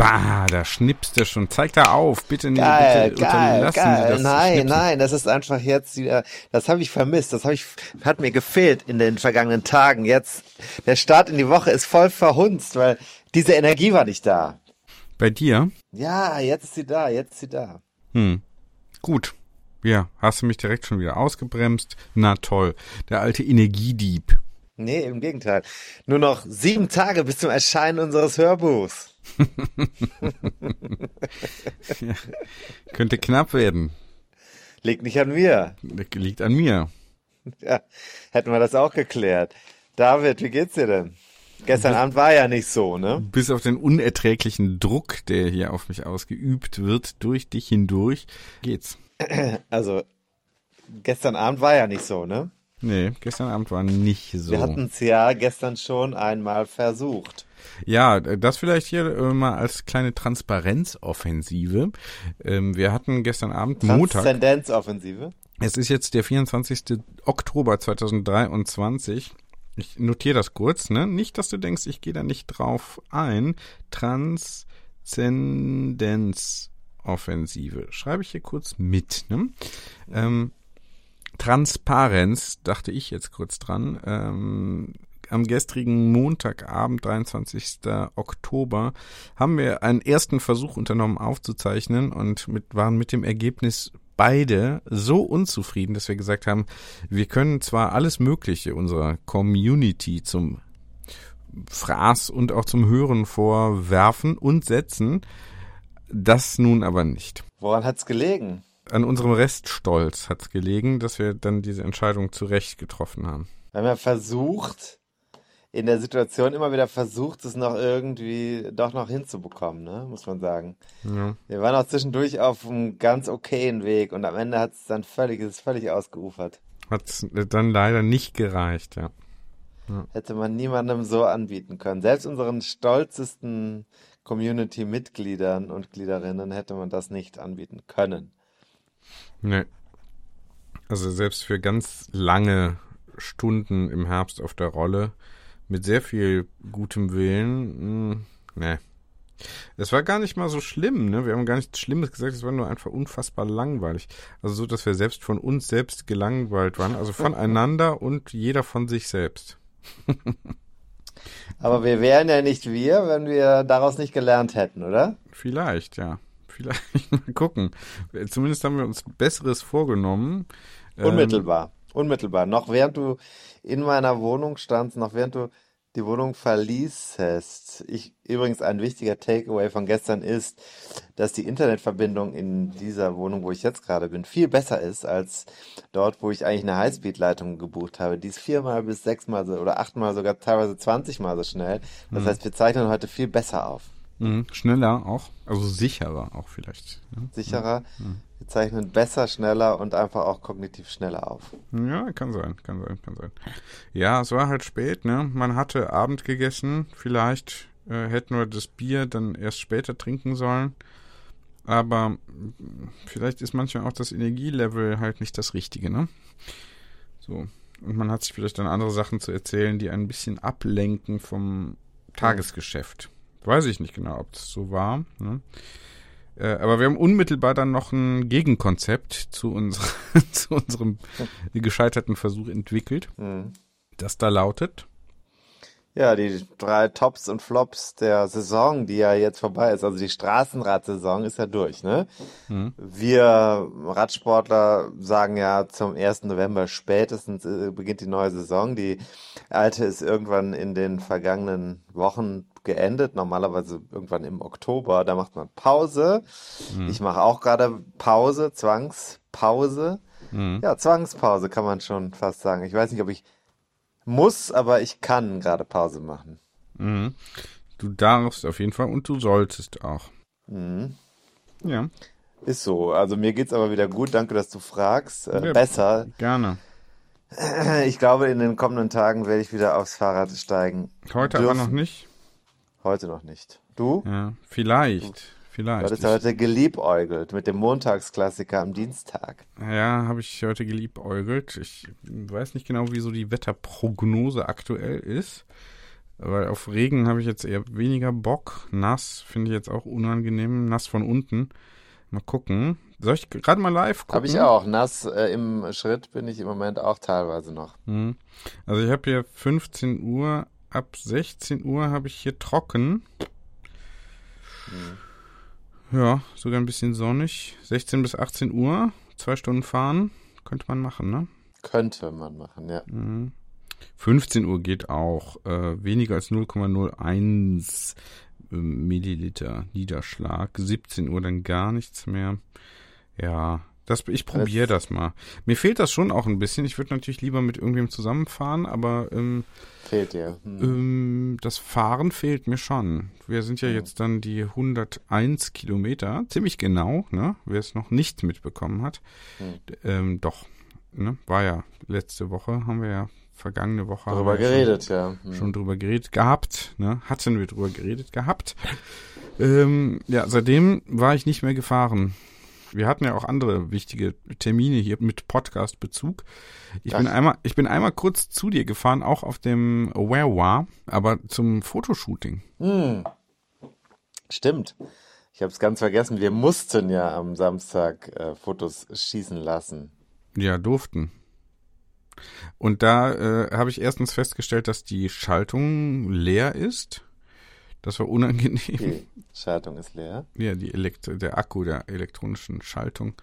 Bah, da schnippst du schon. Zeig da auf, bitte nicht. Geil, bitte geil, geil. Sie das nein, Schnipsen. nein, das ist einfach jetzt wieder, das habe ich vermisst, das habe ich, hat mir gefehlt in den vergangenen Tagen. Jetzt, der Start in die Woche ist voll verhunzt, weil diese Energie war nicht da. Bei dir? Ja, jetzt ist sie da, jetzt ist sie da. Hm. Gut. Ja, hast du mich direkt schon wieder ausgebremst? Na toll. Der alte Energiedieb. Nee, im Gegenteil. Nur noch sieben Tage bis zum Erscheinen unseres Hörbuchs. Könnte knapp werden. Liegt nicht an mir. Liegt an mir. Ja, hätten wir das auch geklärt. David, wie geht's dir denn? Gestern Abend war ja nicht so, ne? Bis auf den unerträglichen Druck, der hier auf mich ausgeübt wird, durch dich hindurch, geht's. Also, gestern Abend war ja nicht so, ne? Nee, gestern Abend war nicht so. Wir hatten es ja gestern schon einmal versucht. Ja, das vielleicht hier äh, mal als kleine Transparenzoffensive. Ähm, wir hatten gestern Abend Montag. Transzendenzoffensive. Es ist jetzt der 24. Oktober 2023. Ich notiere das kurz, ne? Nicht, dass du denkst, ich gehe da nicht drauf ein. Transzendenzoffensive. Schreibe ich hier kurz mit, ne? Ähm, Transparenz, dachte ich jetzt kurz dran. Ähm, am gestrigen Montagabend, 23. Oktober, haben wir einen ersten Versuch unternommen aufzuzeichnen und mit, waren mit dem Ergebnis beide so unzufrieden, dass wir gesagt haben, wir können zwar alles Mögliche unserer Community zum Fraß und auch zum Hören vorwerfen und setzen, das nun aber nicht. Woran hat's gelegen? An unserem Reststolz hat's gelegen, dass wir dann diese Entscheidung zurecht getroffen haben. Wir haben ja versucht, in der Situation immer wieder versucht, es noch irgendwie doch noch hinzubekommen, ne? muss man sagen. Ja. Wir waren auch zwischendurch auf einem ganz okayen Weg und am Ende hat es dann völlig, ist es völlig ausgeufert. Hat's dann leider nicht gereicht, ja. Hätte man niemandem so anbieten können. Selbst unseren stolzesten Community-Mitgliedern und Gliederinnen hätte man das nicht anbieten können. Nee. Also selbst für ganz lange Stunden im Herbst auf der Rolle mit sehr viel gutem Willen, mh, nee. Es war gar nicht mal so schlimm, ne? Wir haben gar nichts Schlimmes gesagt, es war nur einfach unfassbar langweilig. Also so, dass wir selbst von uns selbst gelangweilt waren, also voneinander und jeder von sich selbst. Aber wir wären ja nicht wir, wenn wir daraus nicht gelernt hätten, oder? Vielleicht, ja. Vielleicht mal gucken. Zumindest haben wir uns Besseres vorgenommen. Ähm, Unmittelbar. Unmittelbar. Noch während du in meiner Wohnung standst, noch während du die Wohnung verließest. Ich, übrigens ein wichtiger Takeaway von gestern ist, dass die Internetverbindung in dieser Wohnung, wo ich jetzt gerade bin, viel besser ist als dort, wo ich eigentlich eine Highspeed-Leitung gebucht habe. Die ist viermal bis sechsmal so oder achtmal sogar teilweise zwanzigmal so schnell. Das heißt, wir zeichnen heute viel besser auf. Mhm, schneller auch, also sicherer auch vielleicht. Ne? Sicherer. Wir zeichnen besser, schneller und einfach auch kognitiv schneller auf. Ja, kann sein, kann sein, kann sein. Ja, es war halt spät, ne? Man hatte Abend gegessen, vielleicht äh, hätten wir das Bier dann erst später trinken sollen. Aber vielleicht ist manchmal auch das Energielevel halt nicht das Richtige, ne? So. Und man hat sich vielleicht dann andere Sachen zu erzählen, die ein bisschen ablenken vom Tagesgeschäft. Weiß ich nicht genau, ob das so war. Ne? Äh, aber wir haben unmittelbar dann noch ein Gegenkonzept zu, unser, zu unserem gescheiterten Versuch entwickelt. Mhm. das da lautet? Ja, die drei Tops und Flops der Saison, die ja jetzt vorbei ist. Also die Straßenradsaison ist ja durch, ne? Mhm. Wir Radsportler sagen ja zum 1. November spätestens äh, beginnt die neue Saison. Die alte ist irgendwann in den vergangenen Wochen geendet, normalerweise irgendwann im Oktober. Da macht man Pause. Mhm. Ich mache auch gerade Pause, Zwangspause. Mhm. Ja, Zwangspause kann man schon fast sagen. Ich weiß nicht, ob ich muss, aber ich kann gerade Pause machen. Mhm. Du darfst auf jeden Fall und du solltest auch. Mhm. Ja. Ist so. Also mir geht's aber wieder gut. Danke, dass du fragst. Äh, ja, besser. Gerne. Ich glaube, in den kommenden Tagen werde ich wieder aufs Fahrrad steigen. Heute dürfen. aber noch nicht. Heute noch nicht. Du? Ja, vielleicht. Vielleicht. Du hattest heute geliebäugelt mit dem Montagsklassiker am Dienstag. Ja, habe ich heute geliebäugelt. Ich weiß nicht genau, wie so die Wetterprognose aktuell ist. Weil auf Regen habe ich jetzt eher weniger Bock. Nass finde ich jetzt auch unangenehm. Nass von unten. Mal gucken. Soll ich gerade mal live gucken? Habe ich auch. Nass äh, im Schritt bin ich im Moment auch teilweise noch. Mhm. Also ich habe hier 15 Uhr ab 16 Uhr habe ich hier trocken. Hm. Ja, sogar ein bisschen sonnig. 16 bis 18 Uhr, zwei Stunden fahren, könnte man machen, ne? Könnte man machen, ja. Mhm. 15 Uhr geht auch. Äh, weniger als 0,01 äh, Milliliter Niederschlag. 17 Uhr dann gar nichts mehr. Ja, das, ich probiere das mal. Mir fehlt das schon auch ein bisschen. Ich würde natürlich lieber mit irgendwem zusammenfahren, aber ähm, fehlt dir. Hm. Ähm, das Fahren fehlt mir schon. Wir sind ja hm. jetzt dann die 101 Kilometer, ziemlich genau, ne? Wer es noch nicht mitbekommen hat. Hm. Ähm, doch, ne? War ja letzte Woche, haben wir ja vergangene Woche drüber geredet, schon, ja. Hm. Schon drüber geredet gehabt, ne? Hatten wir drüber geredet gehabt. Ähm, ja, seitdem war ich nicht mehr gefahren. Wir hatten ja auch andere wichtige Termine hier mit Podcast-Bezug. Ich bin einmal, ich bin einmal kurz zu dir gefahren, auch auf dem Where aber zum Fotoshooting. Hm. Stimmt. Ich habe es ganz vergessen. Wir mussten ja am Samstag äh, Fotos schießen lassen. Ja, durften. Und da äh, habe ich erstens festgestellt, dass die Schaltung leer ist. Das war unangenehm. Die Schaltung ist leer. Ja, die Elektro der Akku der elektronischen Schaltung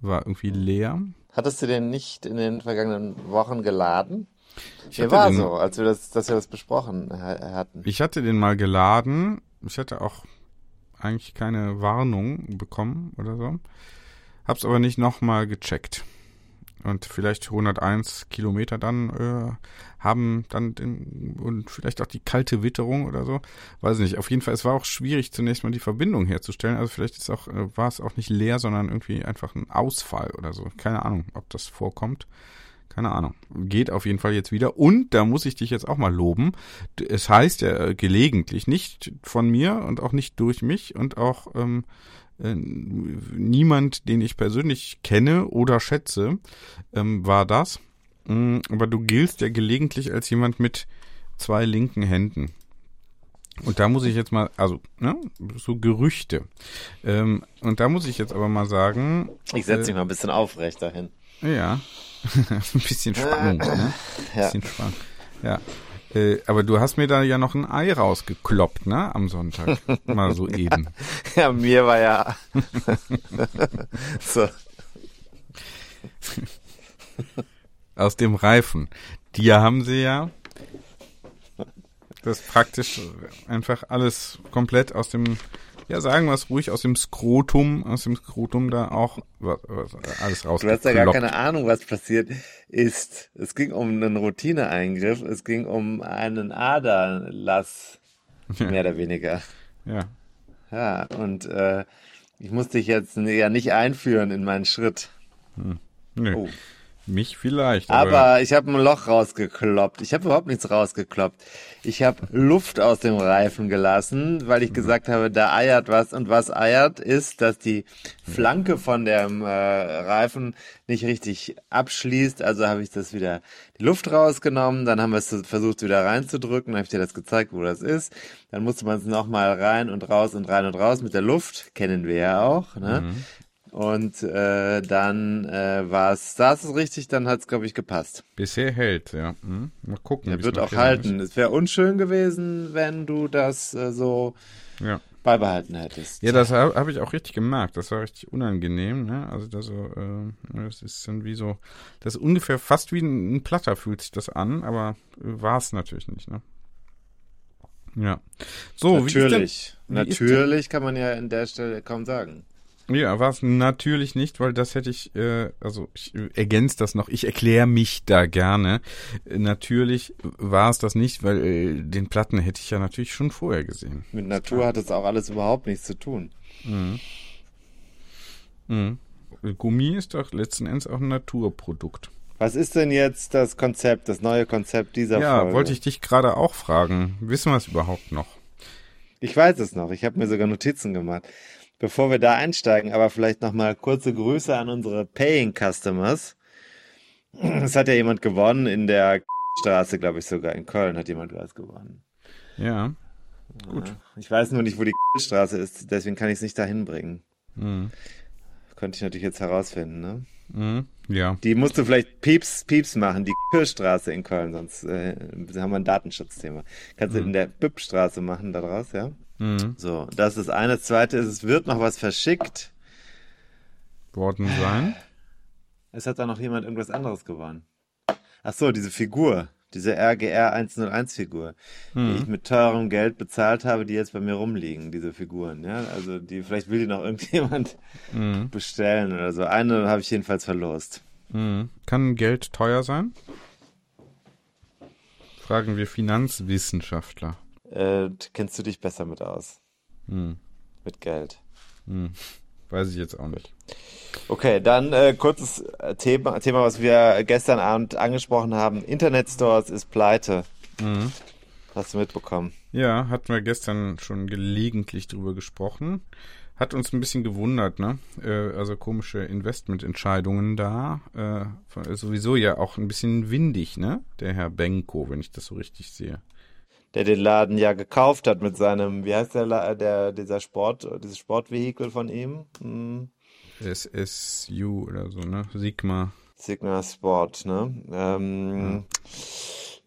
war irgendwie leer. Hattest du den nicht in den vergangenen Wochen geladen? Ich Mir war den, so, als wir das, dass wir das besprochen hatten. Ich hatte den mal geladen. Ich hatte auch eigentlich keine Warnung bekommen oder so. Hab's aber nicht nochmal gecheckt und vielleicht 101 Kilometer dann äh, haben dann den, und vielleicht auch die kalte Witterung oder so, weiß nicht. Auf jeden Fall, es war auch schwierig zunächst mal die Verbindung herzustellen. Also vielleicht ist auch äh, war es auch nicht leer, sondern irgendwie einfach ein Ausfall oder so. Keine Ahnung, ob das vorkommt. Keine Ahnung. Geht auf jeden Fall jetzt wieder. Und da muss ich dich jetzt auch mal loben. Es heißt ja äh, gelegentlich, nicht von mir und auch nicht durch mich und auch ähm, äh, niemand, den ich persönlich kenne oder schätze, ähm, war das. Mm, aber du giltst ja gelegentlich als jemand mit zwei linken Händen. Und da muss ich jetzt mal, also, ne, so Gerüchte. Ähm, und da muss ich jetzt aber mal sagen. Ich setze äh, mich mal ein bisschen aufrechter hin. Ja. ein bisschen Spannung, ne? Ein bisschen ja. Spannung. Ja. Äh, aber du hast mir da ja noch ein Ei rausgekloppt, ne? Am Sonntag. Mal so eben. ja, mir war ja. so. Aus dem Reifen. Die haben sie ja. Das praktisch einfach alles komplett aus dem ja, sagen wir es ruhig, aus dem Skrotum, aus dem Skrotum da auch was, was, alles raus. Du hast ja gar keine Ahnung, was passiert ist. Es ging um einen Routineeingriff, es ging um einen Aderlass, ja. mehr oder weniger. Ja. Ja, und äh, ich musste dich jetzt ja nicht einführen in meinen Schritt. Hm. Nö. Oh. Mich vielleicht. Aber, aber ich habe ein Loch rausgekloppt. Ich habe überhaupt nichts rausgekloppt. Ich habe Luft aus dem Reifen gelassen, weil ich gesagt habe, da eiert was. Und was eiert, ist, dass die Flanke von dem äh, Reifen nicht richtig abschließt. Also habe ich das wieder die Luft rausgenommen. Dann haben wir es versucht wieder reinzudrücken. Dann habe ich dir das gezeigt, wo das ist. Dann musste man es nochmal rein und raus und rein und raus mit der Luft. Kennen wir ja auch. Ne? Mhm. Und äh, dann äh, war es, saß es richtig, dann hat es, glaube ich, gepasst. Bisher hält, ja. Hm? Mal gucken. Er wird auch hier halten. Es wäre unschön gewesen, wenn du das äh, so ist. Ja. beibehalten hättest. Ja, das habe hab ich auch richtig gemerkt. Das war richtig unangenehm, ne? Also das äh, das ist dann wie so, das ist ungefähr fast wie ein, ein Platter fühlt sich das an, aber war es natürlich nicht, ne? Ja. So, natürlich. wie ist denn, wie ist natürlich kann man ja an der Stelle kaum sagen. Ja, war es natürlich nicht, weil das hätte ich, äh, also ich ergänze das noch, ich erkläre mich da gerne. Äh, natürlich war es das nicht, weil äh, den Platten hätte ich ja natürlich schon vorher gesehen. Mit Natur hat das auch alles überhaupt nichts zu tun. Mhm. Mhm. Gummi ist doch letzten Endes auch ein Naturprodukt. Was ist denn jetzt das Konzept, das neue Konzept dieser Ja, Folge? wollte ich dich gerade auch fragen. Wissen wir es überhaupt noch? Ich weiß es noch. Ich habe mir sogar Notizen gemacht. Bevor wir da einsteigen, aber vielleicht nochmal kurze Grüße an unsere Paying Customers. Es hat ja jemand gewonnen in der Straße, glaube ich sogar. In Köln hat jemand was gewonnen. Ja. Gut. Ich weiß nur nicht, wo die Straße ist, deswegen kann ich es nicht dahin bringen. Mhm. Könnte ich natürlich jetzt herausfinden, ne? Mhm. Ja. Die musst du vielleicht Pieps, Pieps machen, die Kirchstraße in Köln, sonst äh, haben wir ein Datenschutzthema. Kannst du in der Büppstraße machen da draus, ja? Mhm. So, das ist eine. Das zweite ist, es wird noch was verschickt. Worden sein. Es hat da noch jemand irgendwas anderes gewonnen. Ach so, diese Figur, diese RGR 101 Figur, die ich mit teurem Geld bezahlt habe, die jetzt bei mir rumliegen, diese Figuren, ja? Also, die, vielleicht will die noch irgendjemand Mhm. bestellen oder so. Eine habe ich jedenfalls verlost. Mhm. Kann Geld teuer sein? Fragen wir Finanzwissenschaftler. Äh, kennst du dich besser mit aus? Hm. Mit Geld. Hm. Weiß ich jetzt auch nicht. Okay, dann äh, kurzes äh, Thema, Thema, was wir gestern Abend angesprochen haben. Internetstores ist pleite. Mhm. Hast du mitbekommen? Ja, hatten wir gestern schon gelegentlich drüber gesprochen. Hat uns ein bisschen gewundert, ne? Äh, also komische Investmententscheidungen da. Äh, von- sowieso ja auch ein bisschen windig, ne? Der Herr Benko, wenn ich das so richtig sehe. Der den Laden ja gekauft hat mit seinem, wie heißt der, La- der dieser Sport, dieses Sportvehikel von ihm? Hm, SSU oder so, ne? Sigma. Sigma Sport, ne? Ähm,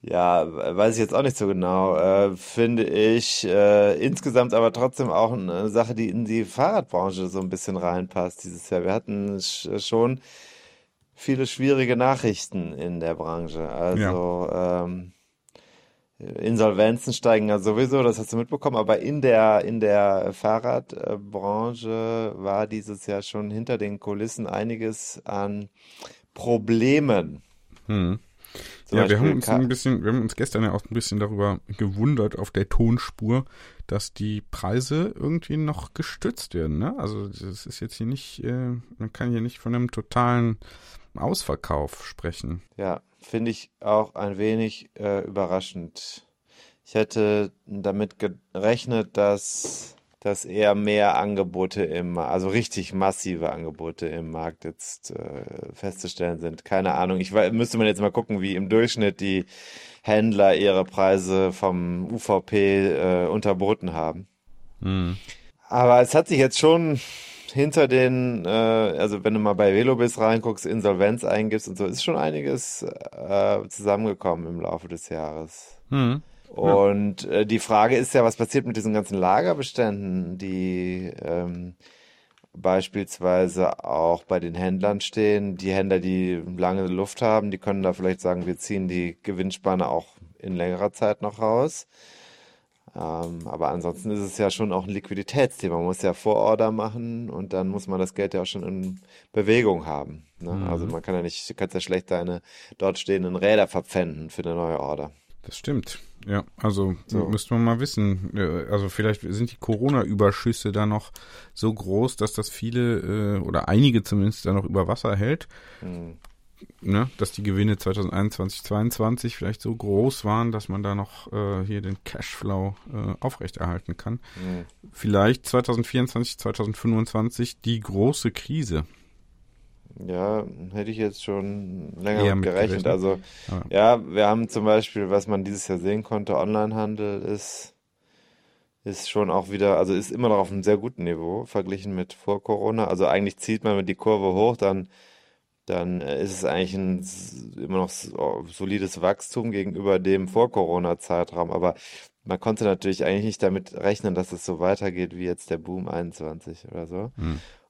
ja, weiß ich jetzt auch nicht so genau. Äh, finde ich äh, insgesamt aber trotzdem auch eine Sache, die in die Fahrradbranche so ein bisschen reinpasst dieses Jahr. Wir hatten sch schon viele schwierige Nachrichten in der Branche. Also ähm, Insolvenzen steigen ja sowieso, das hast du mitbekommen, aber in der in der Fahrradbranche war dieses Jahr schon hinter den Kulissen einiges an Problemen. Hm. Zum ja, wir haben uns ein bisschen, wir haben uns gestern ja auch ein bisschen darüber gewundert auf der Tonspur, dass die Preise irgendwie noch gestützt werden. Ne? Also das ist jetzt hier nicht, äh, man kann hier nicht von einem totalen Ausverkauf sprechen. Ja, finde ich auch ein wenig äh, überraschend. Ich hätte damit gerechnet, dass, dass eher mehr Angebote im, also richtig massive Angebote im Markt jetzt äh, festzustellen sind. Keine Ahnung. Ich müsste man jetzt mal gucken, wie im Durchschnitt die Händler ihre Preise vom UVP äh, unterboten haben. Hm. Aber es hat sich jetzt schon hinter den, äh, also wenn du mal bei Velobis reinguckst, Insolvenz eingibst und so, ist schon einiges äh, zusammengekommen im Laufe des Jahres. Hm. Und äh, die Frage ist ja, was passiert mit diesen ganzen Lagerbeständen, die ähm, beispielsweise auch bei den Händlern stehen. Die Händler, die lange Luft haben, die können da vielleicht sagen, wir ziehen die Gewinnspanne auch in längerer Zeit noch raus. Ähm, aber ansonsten ist es ja schon auch ein Liquiditätsthema. Man muss ja Vororder machen und dann muss man das Geld ja auch schon in Bewegung haben. Ne? Also man kann ja nicht, du kannst ja schlecht deine dort stehenden Räder verpfänden für eine neue Order. Das stimmt. Ja, also So. müsste man mal wissen. Also vielleicht sind die Corona-Überschüsse da noch so groß, dass das viele äh, oder einige zumindest da noch über Wasser hält. Hm. Ne? Dass die Gewinne 2021, 2022 vielleicht so groß waren, dass man da noch äh, hier den Cashflow äh, aufrechterhalten kann. Hm. Vielleicht 2024, 2025 die große Krise. Ja, hätte ich jetzt schon länger Eher mit mit gerechnet. Also, Ja. ja, wir haben zum Beispiel, was man dieses Jahr sehen konnte, Onlinehandel ist ist schon auch wieder, also ist immer noch auf einem sehr guten Niveau verglichen mit vor Corona. Also eigentlich zieht man die Kurve hoch, dann, dann äh, ist es eigentlich ein immer noch oh, solides Wachstum gegenüber dem Vor-Corona-Zeitraum. Aber man konnte natürlich eigentlich nicht damit rechnen, dass es so weitergeht wie jetzt der Boom 21 oder so.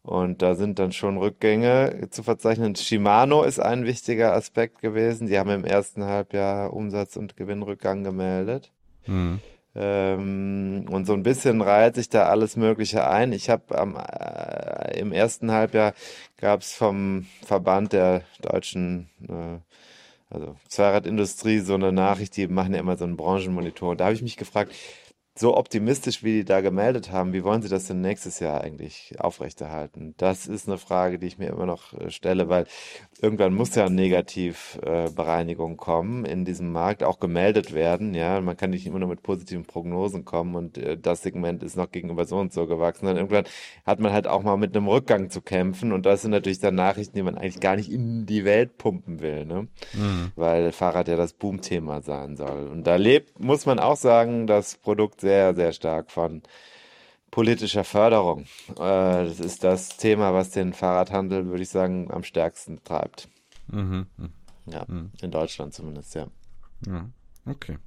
Und da sind dann schon Rückgänge zu verzeichnen. Shimano ist ein wichtiger Aspekt gewesen. Die haben im ersten Halbjahr Umsatz- und Gewinnrückgang gemeldet. Mhm. Ähm, und so ein bisschen reiht sich da alles Mögliche ein. Ich habe äh, im ersten Halbjahr gab es vom Verband der deutschen äh, also Zweiradindustrie so eine Nachricht, die machen ja immer so einen Branchenmonitor. Da habe ich mich gefragt, so optimistisch, wie die da gemeldet haben, wie wollen sie das denn nächstes Jahr eigentlich aufrechterhalten? Das ist eine Frage, die ich mir immer noch äh, stelle, weil irgendwann muss ja eine Negativbereinigung kommen in diesem Markt, auch gemeldet werden. Ja, man kann nicht immer nur mit positiven Prognosen kommen und äh, das Segment ist noch gegenüber so und so gewachsen. Dann irgendwann hat man halt auch mal mit einem Rückgang zu kämpfen und das sind natürlich dann Nachrichten, die man eigentlich gar nicht in die Welt pumpen will, ne? Weil Fahrrad ja das Boomthema sein soll. Und da lebt, muss man auch sagen, das Produkt sehr, sehr stark von politischer Förderung. Äh, das ist das Thema, was den Fahrradhandel, würde ich sagen, am stärksten treibt. Mhm. Ja, in Deutschland zumindest, ja. Ja, okay.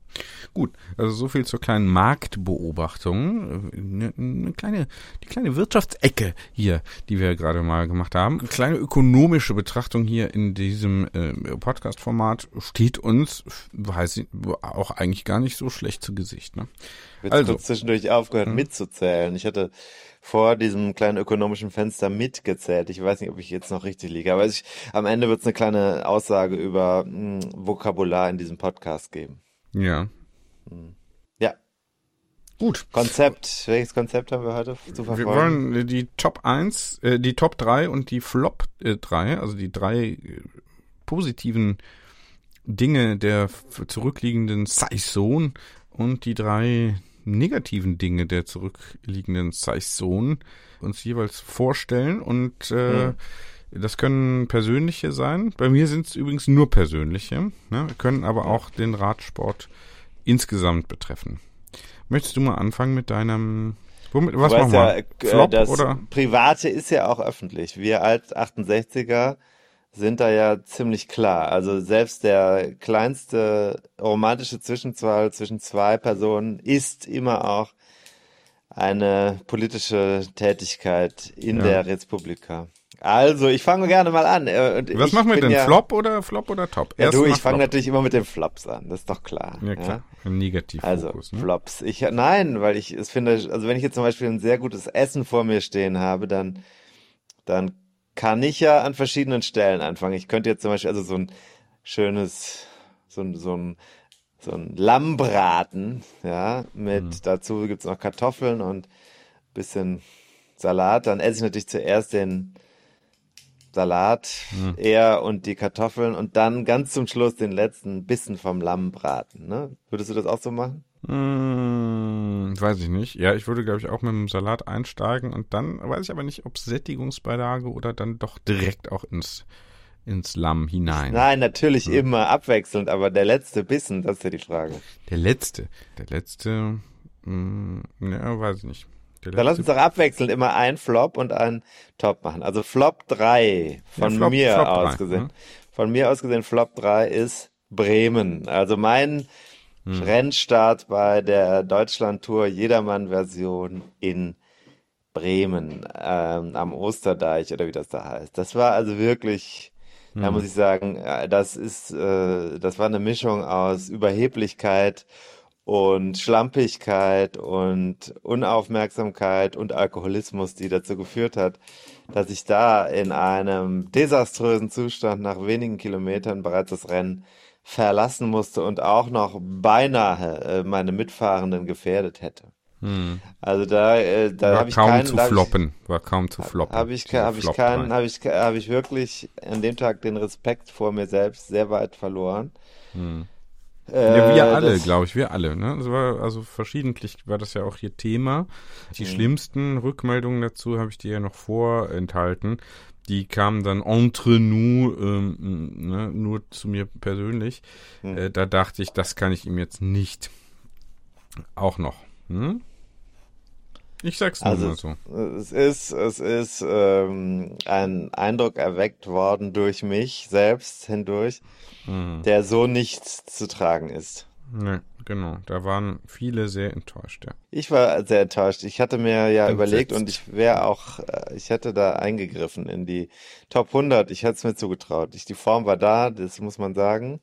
Gut, also so viel zur kleinen Marktbeobachtung. Eine, eine kleine, die kleine Wirtschaftsecke hier, die wir gerade mal gemacht haben. Eine kleine ökonomische Betrachtung hier in diesem äh, Podcast-Format steht uns, weiß ich, auch eigentlich gar nicht so schlecht zu Gesicht. Ne? Jetzt Also. kurz zwischendurch aufgehört mitzuzählen. Ich hatte vor diesem kleinen ökonomischen Fenster mitgezählt. Ich weiß nicht, ob ich jetzt noch richtig liege, aber ich, am Ende wird es eine kleine Aussage über mh, Vokabular in diesem Podcast geben. Ja, Ja, gut. Konzept. Welches Konzept haben wir heute zu Wir verfolgen? wollen äh, die Top 1, äh, die Top 3 und die Flop äh, 3, also die drei äh, positiven Dinge der zurückliegenden Saison und die drei negativen Dinge der zurückliegenden Saison uns jeweils vorstellen und äh, Mhm. Das können persönliche sein. Bei mir sind es übrigens nur persönliche, ne? können aber auch den Radsport insgesamt betreffen. Möchtest du mal anfangen mit deinem womit, was machen wir? ja, äh, Flop das oder? Private ist ja auch öffentlich. Wir als 68er sind da ja ziemlich klar. Also selbst der kleinste romantische Zwischenzahl zwischen zwei Personen ist immer auch eine politische Tätigkeit in Ja. der Republika. Also, ich fange gerne mal an. Äh, und Was machen wir denn? ja, Flop oder Flop oder Top? Ja, Erst du, ich fange natürlich immer mit den Flops an. Das ist doch klar. Ja klar, ein Negativfokus. Also ne? Flops. Ich nein, weil ich es finde, also wenn ich jetzt zum Beispiel ein sehr gutes Essen vor mir stehen habe, dann dann kann ich ja an verschiedenen Stellen anfangen. Ich könnte jetzt zum Beispiel also so ein schönes so ein so ein so ein Lammbraten, ja, mit Mhm. dazu gibt's noch Kartoffeln und bisschen Salat. Dann esse ich natürlich zuerst den Salat Mhm. eher und die Kartoffeln und dann ganz zum Schluss den letzten Bissen vom Lammbraten. Ne? Würdest du das auch so machen? Hm, weiß ich nicht. Ja, ich würde, glaube ich, auch mit dem Salat einsteigen und dann weiß ich aber nicht, ob Sättigungsbeilage oder dann doch direkt auch ins, ins Lamm hinein. Nein, natürlich immer abwechselnd, aber der letzte Bissen, das ist ja die Frage. Der letzte. Der letzte, hm, ja, weiß ich nicht. Der Dann lass uns doch abwechselnd immer ein Flop und ein Top machen. Also Flop 3 von Ja, Flop- mir Flop aus gesehen. ne? Von mir aus gesehen Flop 3 ist Bremen. Also mein Hm. Rennstart bei der Deutschland-Tour Jedermann-Version in Bremen ähm, am Osterdeich oder wie das da heißt. Das war also wirklich, da Hm. muss ich sagen, äh, das ist, äh, das war eine Mischung aus Überheblichkeit und Schlampigkeit und Unaufmerksamkeit und Alkoholismus, die dazu geführt hat, dass ich da in einem desaströsen Zustand nach wenigen Kilometern bereits das Rennen verlassen musste und auch noch beinahe äh, meine Mitfahrenden gefährdet hätte. hm, Also da, äh, da war habe ich kaum keinen, zu hab ich, floppen. War kaum zu floppen. habe ich, habe ich keinen, habe ich, habe ich wirklich an dem Tag den Respekt vor mir selbst sehr weit verloren. Hm. Ja, wir Äh, alle, glaube ich, wir alle. Ne? Das war, also verschiedentlich war das ja auch hier Thema. Die schlimmsten Rückmeldungen dazu habe ich dir ja noch vorenthalten. Die kamen dann entre nous, ähm, ne, nur zu mir persönlich. Äh, da dachte ich, das kann ich ihm jetzt nicht auch noch. Hm? Ich sag's nur Also mal so. es ist, es ist ähm, ein Eindruck erweckt worden durch mich selbst hindurch, Mhm. der so nicht zu tragen ist. Nee, genau. Da waren viele sehr enttäuscht, ja. Ich war sehr enttäuscht. Ich hatte mir ja Entsetzt. überlegt und ich wäre auch, äh, ich hätte da eingegriffen in die Top 100. Ich hätte es mir zugetraut. Ich, die Form war da, das muss man sagen.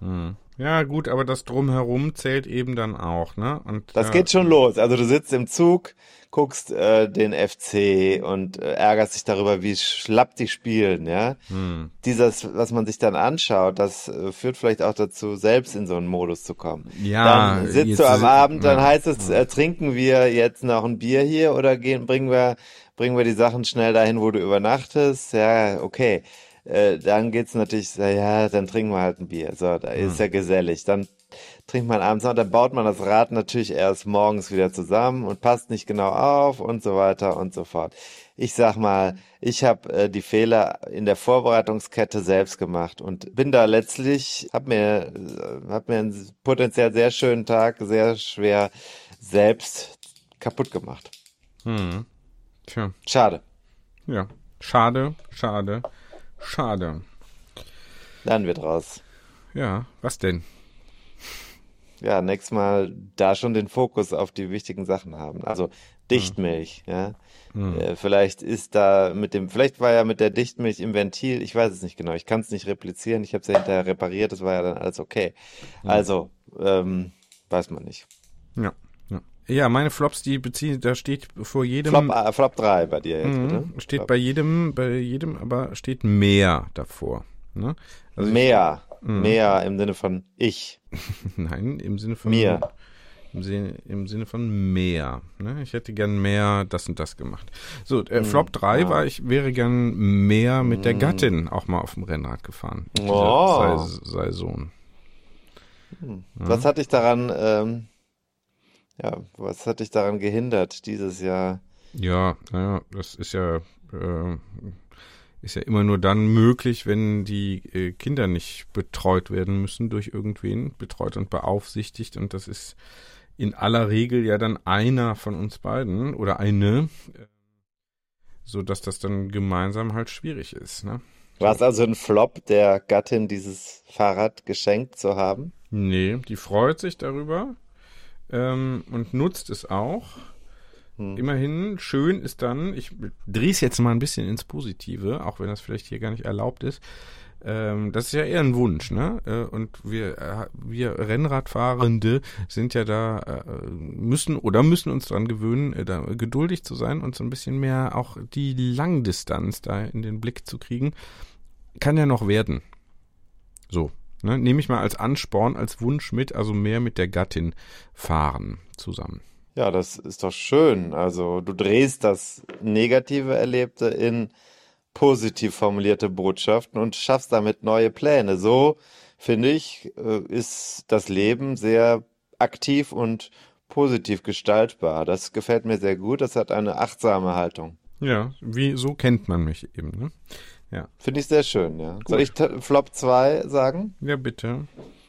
Mhm. Ja, gut, aber das Drumherum zählt eben dann auch, ne? Und Das äh, geht schon los. Also du sitzt im Zug, guckst äh, den FC und äh, ärgerst dich darüber, wie schlapp die spielen, ja. Hm. Dieses, was man sich dann anschaut, das äh, führt vielleicht auch dazu, selbst in so einen Modus zu kommen. Ja, dann sitzt du am Abend, dann ja. heißt es, äh, trinken wir jetzt noch ein Bier hier oder gehen, bringen wir, bringen wir die Sachen schnell dahin, wo du übernachtest? Ja, okay. Äh, dann geht's natürlich, ja, dann trinken wir halt ein Bier. So, da ist Hm. ja gesellig. Dann trinkt man abends noch, dann baut man das Rad natürlich erst morgens wieder zusammen und passt nicht genau auf und so weiter und so fort. Ich sag mal, ich habe äh, die Fehler in der Vorbereitungskette selbst gemacht und bin da letztlich, hab mir, äh, hab mir einen potenziell sehr schönen Tag sehr schwer selbst kaputt gemacht. Hm. Tja, Schade. ja. Schade, schade, schade. Lernen wir draus. Ja, was denn? Ja, nächstes Mal da schon den Fokus auf die wichtigen Sachen haben. Also Dichtmilch, ja. Äh, vielleicht ist da mit dem, vielleicht war ja mit der Dichtmilch im Ventil, ich weiß es nicht genau, ich kann es nicht replizieren, ich habe es ja hinterher repariert, das war ja dann alles okay. Also, ähm, weiß man nicht. Ja, ja. Ja, meine Flops, die beziehen, da steht vor jedem. Flop, äh, Flop 3 bei dir jetzt, Mhm. bitte. Steht Flop. bei jedem, bei jedem, aber steht mehr davor. Ne? Also ich- mehr, mehr im Sinne von ich, Nein, im Sinne von mir. Im Sinne, Im Sinne von mehr. Ne? Ich hätte gern mehr das und das gemacht. So, äh, Flop 3 war, ich wäre gern mehr mit der Gattin auch mal auf dem Rennrad gefahren. in dieser Oh. Sais- Saison. Was hat dich daran, ähm, ja, was hat dich daran gehindert dieses Jahr? Ja, naja, das ist ja, äh, ist ja immer nur dann möglich, wenn die äh, Kinder nicht betreut werden müssen durch irgendwen, betreut und beaufsichtigt. Und das ist in aller Regel ja dann einer von uns beiden oder eine, äh, so dass das dann gemeinsam halt schwierig ist. Ne? War es also ein Flop, der Gattin dieses Fahrrad geschenkt zu haben? Nee, die freut sich darüber ähm, und nutzt es auch. Immerhin, schön ist dann, ich drehe es jetzt mal ein bisschen ins Positive, auch wenn das vielleicht hier gar nicht erlaubt ist. Ähm, das ist ja eher ein Wunsch, ne? Äh, und wir, äh, wir Rennradfahrende sind ja da, äh, müssen oder müssen uns dran gewöhnen, da geduldig zu sein und so ein bisschen mehr auch die Langdistanz da in den Blick zu kriegen. Kann ja noch werden. So, ne? Nehme ich mal als Ansporn, als Wunsch mit, also mehr mit der Gattin fahren zusammen. Ja, das ist doch schön. Also du drehst das negative Erlebte in positiv formulierte Botschaften und schaffst damit neue Pläne. So, finde ich, äh, ist das Leben sehr aktiv und positiv gestaltbar. Das gefällt mir sehr gut. Das hat eine achtsame Haltung. Ja, wie so kennt man mich eben, ne? Ja. Finde ich sehr schön, ja. Soll ich Flop 2 sagen? Ja, bitte.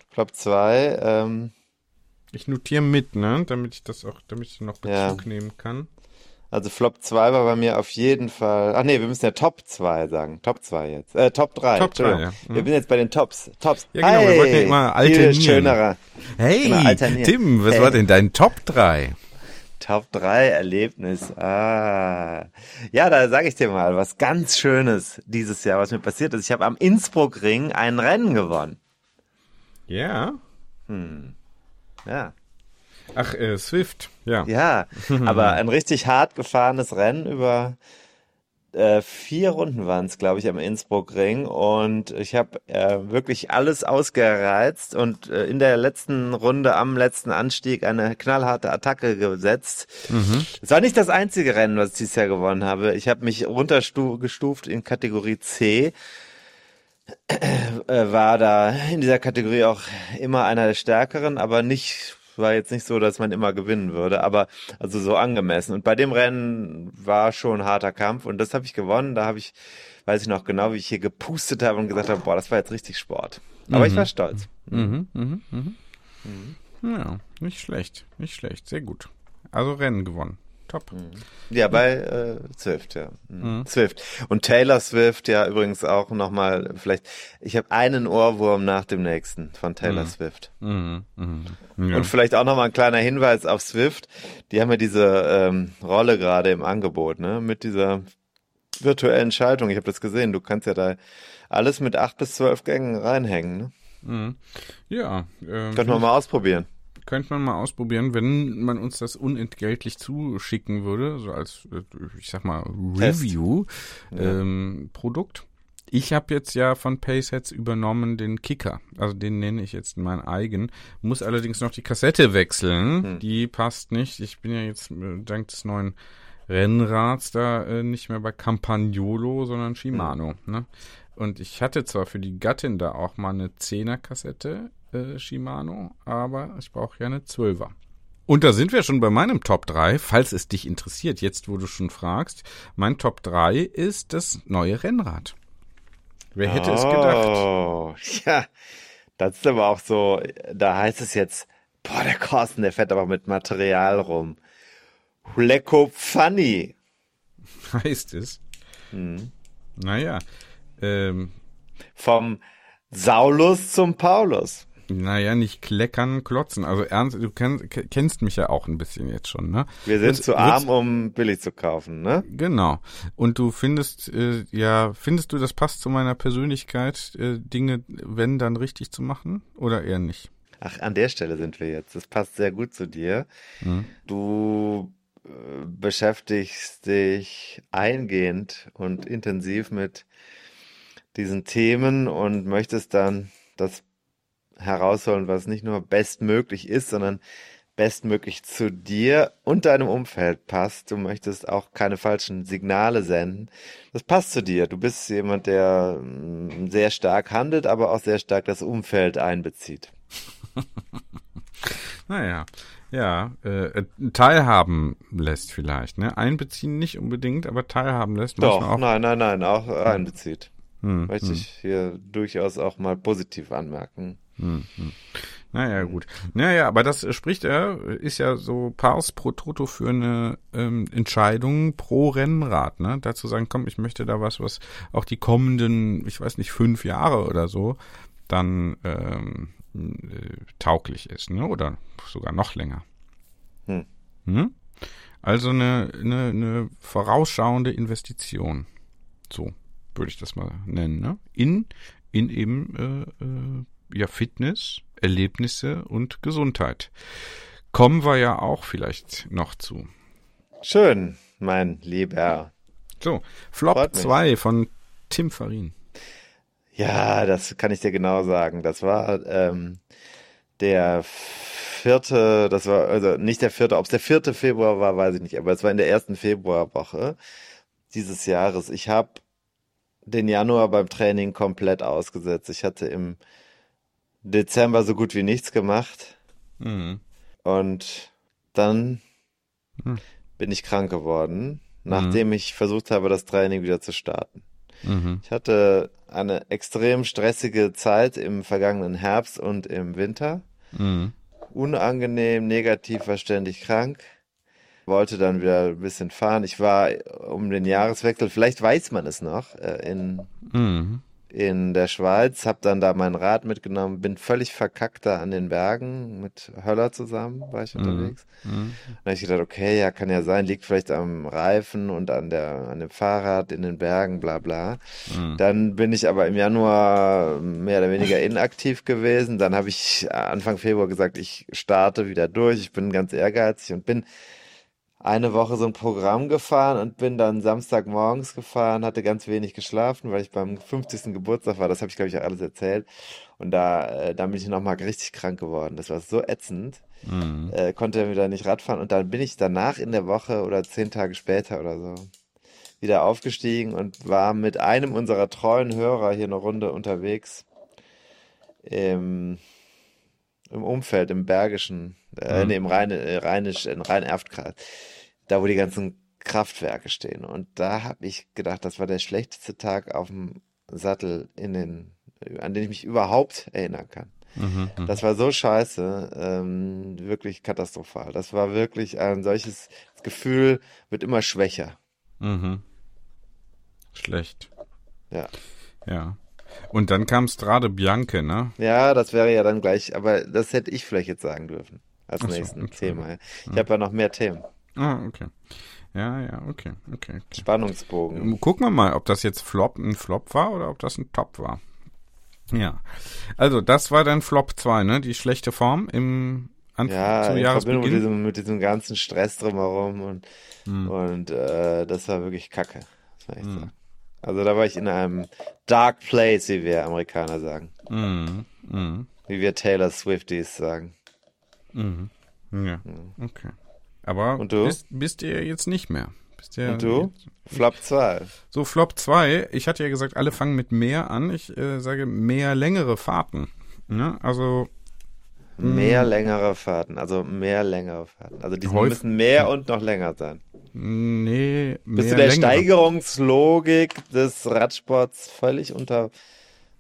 Flop 2, ähm, Ich notiere mit, ne? Damit ich das auch, damit ich noch Ja. Bezug nehmen kann. Also Flop 2 war bei mir auf jeden Fall. Ach nee, wir müssen ja Top 2 sagen. Top 2 jetzt. Äh, Top 3. Top drei, Entschuldigung. ja. Mhm. Wir sind jetzt bei den Tops. Tops. Ja, genau, wir wollten ja immer Viel alternieren. schönerer. Hey, Genau, alternieren. Tim, was Hey. war denn dein Top 3? Top 3 Erlebnis. Ah. Ja, da sage ich dir mal was ganz Schönes dieses Jahr, was mir passiert ist. Ich habe am Innsbruck-Ring ein Rennen gewonnen. Ja. Ja. Ach, äh, Swift, ja. Ja, aber ein richtig hart gefahrenes Rennen über äh, vier Runden waren es, glaube ich, am Innsbruck-Ring. Und ich habe äh, wirklich alles ausgereizt und äh, in der letzten Runde am letzten Anstieg eine knallharte Attacke gesetzt. Es war nicht das einzige Rennen, was ich dieses Jahr gewonnen habe. Ich habe mich runtergestuft in Kategorie C. Äh, war da in dieser Kategorie auch immer einer der Stärkeren, aber nicht war jetzt nicht so, dass man immer gewinnen würde, aber also so angemessen. Und bei dem Rennen war schon ein harter Kampf und das habe ich gewonnen. Da habe ich, weiß ich noch genau, wie ich hier gepustet habe und gesagt habe, boah, das war jetzt richtig Sport. Aber ich war stolz. Mhm, mhm, mhm. Ja, nicht schlecht, nicht schlecht, sehr gut. Also Rennen gewonnen. Top. Mhm. Ja, bei äh, Swift, ja. Mhm. Swift. Und Taylor Swift, ja, übrigens auch nochmal, vielleicht, ich habe einen Ohrwurm nach dem nächsten von Taylor Swift. Mhm. Mhm. Ja. Und vielleicht auch nochmal ein kleiner Hinweis auf Swift. Die haben ja diese ähm, Rolle gerade im Angebot, ne? Mit dieser virtuellen Schaltung. Ich habe das gesehen. Du kannst ja da alles mit acht bis zwölf Gängen reinhängen. Ne? Mhm. Ja. Ähm, Könnte man mal ausprobieren. Könnte man mal ausprobieren, wenn man uns das unentgeltlich zuschicken würde, so als, äh, ich sag mal, Review-Produkt. Ja. Ähm, ich habe jetzt ja von Paysets übernommen den Kicker. Also den nenne ich jetzt meinen eigen. Muss allerdings noch die Kassette wechseln. Hm. Die passt nicht. Ich bin ja jetzt äh, dank des neuen Rennrads da äh, nicht mehr bei Campagnolo, sondern Shimano. Ne? Und ich hatte zwar für die Gattin da auch mal eine 10er Kassette äh, Shimano, aber ich brauche ja eine 12er. Und da sind wir schon bei meinem Top 3, falls es dich interessiert, jetzt wo du schon fragst. Mein Top 3 ist das neue Rennrad. Wer hätte es gedacht? Oh, ja. Das ist aber auch so, da heißt es jetzt, boah, der Carsten, der fährt aber mit Material rum. Lecko funny. Heißt es. Naja, ähm, Vom Saulus zum Paulus. Naja, nicht kleckern, klotzen. Also ernst, du kenn, ke- kennst mich ja auch ein bisschen jetzt schon, ne? Wir sind Wird's- zu arm, um billig zu kaufen, ne? Genau. Und du findest, äh, ja, findest du, das passt zu meiner Persönlichkeit, äh, Dinge, wenn dann richtig zu machen? Oder eher nicht? Ach, an der Stelle sind wir jetzt. Das passt sehr gut zu dir. Mhm. Du äh, beschäftigst dich eingehend und intensiv mit diesen Themen und möchtest dann das herausholen, was nicht nur bestmöglich ist, sondern bestmöglich zu dir und deinem Umfeld passt. Du möchtest auch keine falschen Signale senden. Das passt zu dir. Du bist jemand, der mm, sehr stark handelt, aber auch sehr stark das Umfeld einbezieht. Naja, ja, äh, teilhaben lässt vielleicht, ne? Einbeziehen nicht unbedingt, aber teilhaben lässt Doch, auch. nein, nein, nein, auch einbezieht. Hm, Möchte hm, ich hier durchaus auch mal positiv anmerken. Hm, hm. Naja, gut. Naja, aber das äh, spricht er, ist ja so Pars pro Toto für eine ähm, Entscheidung pro Rennrad, ne? Dazu sagen, komm, ich möchte da was, was auch die kommenden, ich weiß nicht, fünf Jahre oder so dann ähm, äh, tauglich ist, ne? Oder sogar noch länger. Hm. Hm? Also eine, eine, eine vorausschauende Investition. So würde ich das mal nennen, ne? In, in eben äh, äh, ja Fitness, Erlebnisse und Gesundheit. Kommen wir ja auch vielleicht noch zu. Schön, mein Lieber. So, Flop Freut mich. 2 von Tim Farin. Ja, das kann ich dir genau sagen. Das war ähm, der vierte, das war also nicht der vierte, ob es der vierte Februar war, weiß ich nicht, aber es war in der ersten Februarwoche dieses Jahres. Ich habe den Januar beim Training komplett ausgesetzt. Ich hatte im Dezember so gut wie nichts gemacht Mhm. und dann Hm. bin ich krank geworden, nachdem ich versucht habe, das Training wieder zu starten. Mhm. Ich hatte eine extrem stressige Zeit im vergangenen Herbst und im Winter. Mhm. Unangenehm, negativ, war ständig krank. Wollte dann wieder ein bisschen fahren. Ich war um den Jahreswechsel, vielleicht weiß man es noch, äh, in, Mhm. In der Schweiz, hab dann da mein Rad mitgenommen, bin völlig verkackt da an den Bergen mit Höller zusammen, war ich unterwegs. Mhm. Dann habe ich gedacht, okay, ja, kann ja sein, liegt vielleicht am Reifen und an der, an dem Fahrrad in den Bergen, bla bla. Mhm. Dann bin ich aber im Januar mehr oder weniger inaktiv gewesen. Dann habe ich Anfang Februar gesagt, ich starte wieder durch. Ich bin ganz ehrgeizig und bin eine Woche so ein Programm gefahren und bin dann Samstagmorgens gefahren, hatte ganz wenig geschlafen, weil ich beim 50. Geburtstag war. Das habe ich, glaube ich, auch alles erzählt. Und da, äh, da bin ich nochmal richtig krank geworden. Das war so ätzend. Mhm. Äh, konnte wieder nicht Radfahren. Und dann bin ich danach in der Woche oder zehn Tage später oder so wieder aufgestiegen und war mit einem unserer treuen Hörer hier eine Runde unterwegs im, im Umfeld, im Bergischen, äh, Mhm. nee, im Rhein, äh, Rheinisch, in Rhein-Erft-Kreis, da wo die ganzen Kraftwerke stehen. Und da habe ich gedacht, das war der schlechteste Tag auf dem Sattel in den, an den ich mich überhaupt erinnern kann. Mhm, Das war so scheiße, ähm, wirklich katastrophal. Das war wirklich ein solches Gefühl, wird immer schwächer. Mhm. Schlecht. Ja. Ja. Und dann kam Strade Bianche, ne? Ja, das wäre ja dann gleich, aber das hätte ich vielleicht jetzt sagen dürfen. Als Ach nächsten. Thema. Ich habe ja noch mehr Themen. Ah, okay. Ja, ja, okay, okay. okay. Spannungsbogen. Gucken wir mal, ob das jetzt Flop ein Flop war oder ob das ein Top war. Ja. Also, das war dann Flop 2, ne? Die schlechte Form im Anfang Ja, zu in Verbindung mit Jahresbeginn. diesem, mit diesem ganzen Stress drumherum und, Hm. und äh, das war wirklich kacke. War echt so. Also da war ich in einem dark place, wie wir Amerikaner sagen. Mhm. Mhm. Wie wir Taylor Swifties sagen. Ja, okay. Aber Und du? Bist, bist ihr jetzt nicht mehr. Bist ihr Und du? Jetzt, Flop 2. so, Flop 2. Ich hatte ja gesagt, alle fangen mit mehr an. Ich äh, sage mehr längere Fahrten. Ne? Also, Mehr längere Fahrten, also mehr längere Fahrten. Also die müssen mehr und noch länger sein. nee, mehr Bist du der längere. Steigerungslogik des Radsports völlig unter,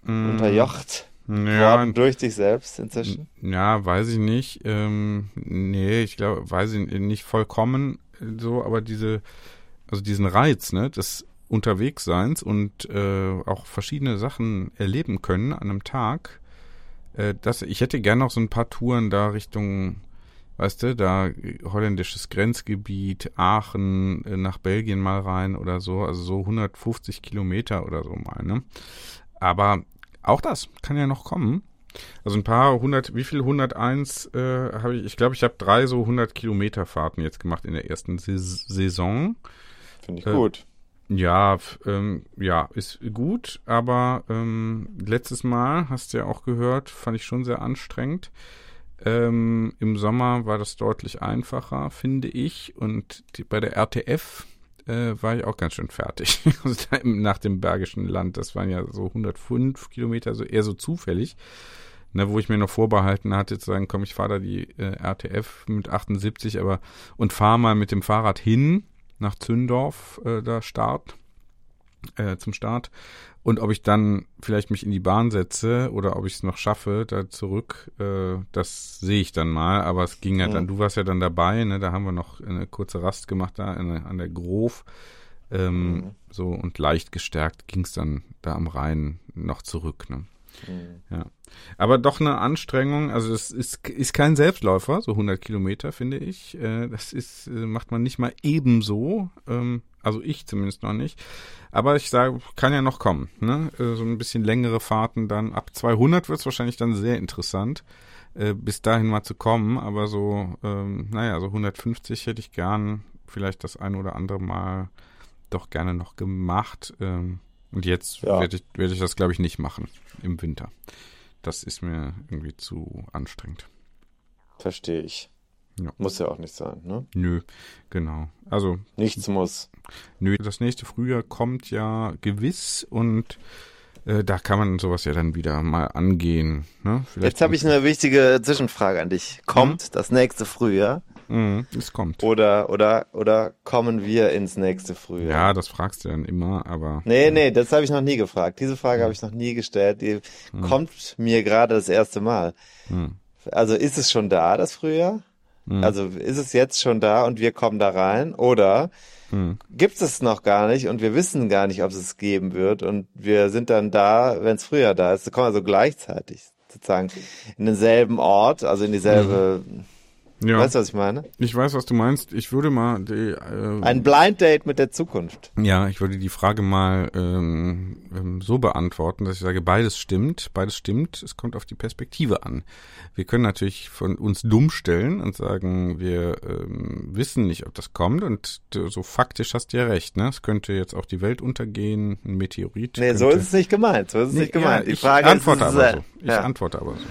unterjocht Ja, durch dich selbst inzwischen? Ja, weiß ich nicht. Ähm, nee, ich glaube, weiß ich nicht vollkommen so, aber diese, also diesen Reiz, ne, des Unterwegsseins und äh, auch verschiedene Sachen erleben können an einem Tag, äh, das, ich hätte gern noch so ein paar Touren da Richtung, weißt du, da holländisches Grenzgebiet, Aachen, äh, nach Belgien mal rein oder so, also so 150 Kilometer oder so mal, ne. Aber auch das kann ja noch kommen. Also ein paar hundert, wie viel? 101 äh, habe ich, ich glaube, ich habe drei so 100 Kilometer Fahrten jetzt gemacht in der ersten Sais- Saison. Finde ich Äh, gut. Ja, ähm, ja, ist gut, aber ähm, letztes Mal, hast du ja auch gehört, fand ich schon sehr anstrengend. Ähm, Im Sommer war das deutlich einfacher, finde ich. Und die, bei der RTF äh, war ich auch ganz schön fertig. also nach dem Bergischen Land, das waren ja so 105 Kilometer, so eher so zufällig. Ne, wo ich mir noch vorbehalten hatte, zu sagen, komm, ich fahre da die äh, RTF mit 78, aber und fahre mal mit dem Fahrrad hin nach Zündorf, äh, da Start, äh, zum Start. Und ob ich dann vielleicht mich in die Bahn setze oder ob ich es noch schaffe, da zurück, äh, das sehe ich dann mal. Aber es ging ja dann, du warst ja dann dabei, ne? Da haben wir noch eine kurze Rast gemacht da in, an der Grof. Ähm, So und leicht gestärkt ging es dann da am Rhein noch zurück. Ne? Ja. Aber doch eine Anstrengung, also es ist, ist kein Selbstläufer, so 100 Kilometer, finde ich. Äh, Das ist, äh, macht man nicht mal ebenso, ähm, also ich zumindest noch nicht. Aber ich sage, kann ja noch kommen, ne? Äh, So ein bisschen längere Fahrten dann, ab 200 wird es wahrscheinlich dann sehr interessant, bis dahin mal zu kommen. Aber so, ähm, naja, so 150 hätte ich gern vielleicht das ein oder andere Mal doch gerne noch gemacht. Ähm, und jetzt Ja. werde ich, werde ich das, glaube ich, nicht machen im Winter. Das ist mir irgendwie zu anstrengend. Verstehe ich. Ja. Muss ja auch nicht sein, ne? Nö, genau. Also, Nichts muss. nö, das nächste Frühjahr kommt ja gewiss und äh, da kann man sowas ja dann wieder mal angehen. Ne? Vielleicht Jetzt habe ich eine wichtige Zwischenfrage an dich. Kommt das nächste Frühjahr Mhm, es kommt. oder oder oder kommen wir ins nächste Frühjahr? Ja, das fragst du dann immer, aber Nee, nee, das habe ich noch nie gefragt. Diese Frage habe ich noch nie gestellt. Die kommt mir gerade das erste Mal. Hm. Also ist es schon da, das Frühjahr? Also ist es jetzt schon da und wir kommen da rein? Oder Hm. gibt es noch gar nicht und wir wissen gar nicht, ob es es geben wird und wir sind dann da, wenn es Frühjahr da ist. Wir kommen also gleichzeitig sozusagen in denselben Ort, also in dieselbe, ja, weißt du, was ich meine? ich weiß, was du meinst. Ich würde mal die, äh, Ein Blind Date mit der Zukunft. Ja, ich würde die Frage mal ähm, ähm, so beantworten, dass ich sage, beides stimmt, beides stimmt, es kommt auf die Perspektive an. Wir können natürlich von uns dumm stellen und sagen, wir ähm, wissen nicht, ob das kommt und so faktisch hast du ja recht, ne? Es könnte jetzt auch die Welt untergehen, ein Meteorit. Nee, so könnte, ist es nicht gemeint. So ist es Nee, nicht gemeint. Ja, die ich Frage antworte ist, aber so. Ich ja. antworte aber so.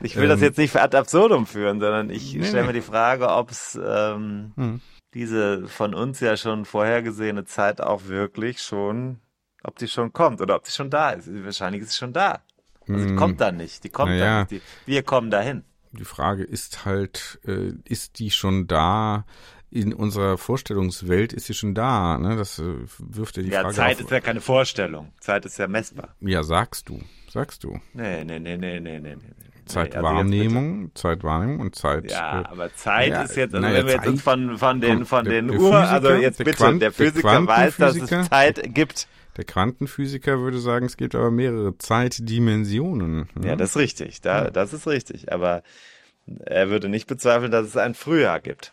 Ich will das Ähm, jetzt nicht ad absurdum führen, sondern ich Nee, stelle mir die Frage, ob es ähm, Hm. diese von uns ja schon vorhergesehene Zeit auch wirklich schon, ob die schon kommt oder ob sie schon da ist. Wahrscheinlich ist sie schon da. Also die Hm. kommt dann nicht. Die kommt Naja. dann nicht. Die, wir kommen dahin. Die Frage ist halt, äh, ist die schon da? in unserer Vorstellungswelt ist sie schon da. Ne? Das äh, wirft ja die ja, Frage Zeit auf. ist ja keine Vorstellung. Zeit ist ja messbar. Ja, sagst du. Sagst du. Nee, nee, nee, nee, nee, nee. nee. Zeitwahrnehmung, Zeitwahrnehmung und Zeit. Ja, äh, aber Zeit ja, ist jetzt, also naja, wenn wir jetzt Zeit- von, von den, von der- den der Uhr, Physiker, also jetzt der bitte, Quant- der der Physiker weiß, dass es Zeit gibt. Der Quantenphysiker würde sagen, es gibt aber mehrere Zeitdimensionen. ne? Ja, das ist richtig. Da, das ist richtig. Aber er würde nicht bezweifeln, dass es ein Frühjahr gibt.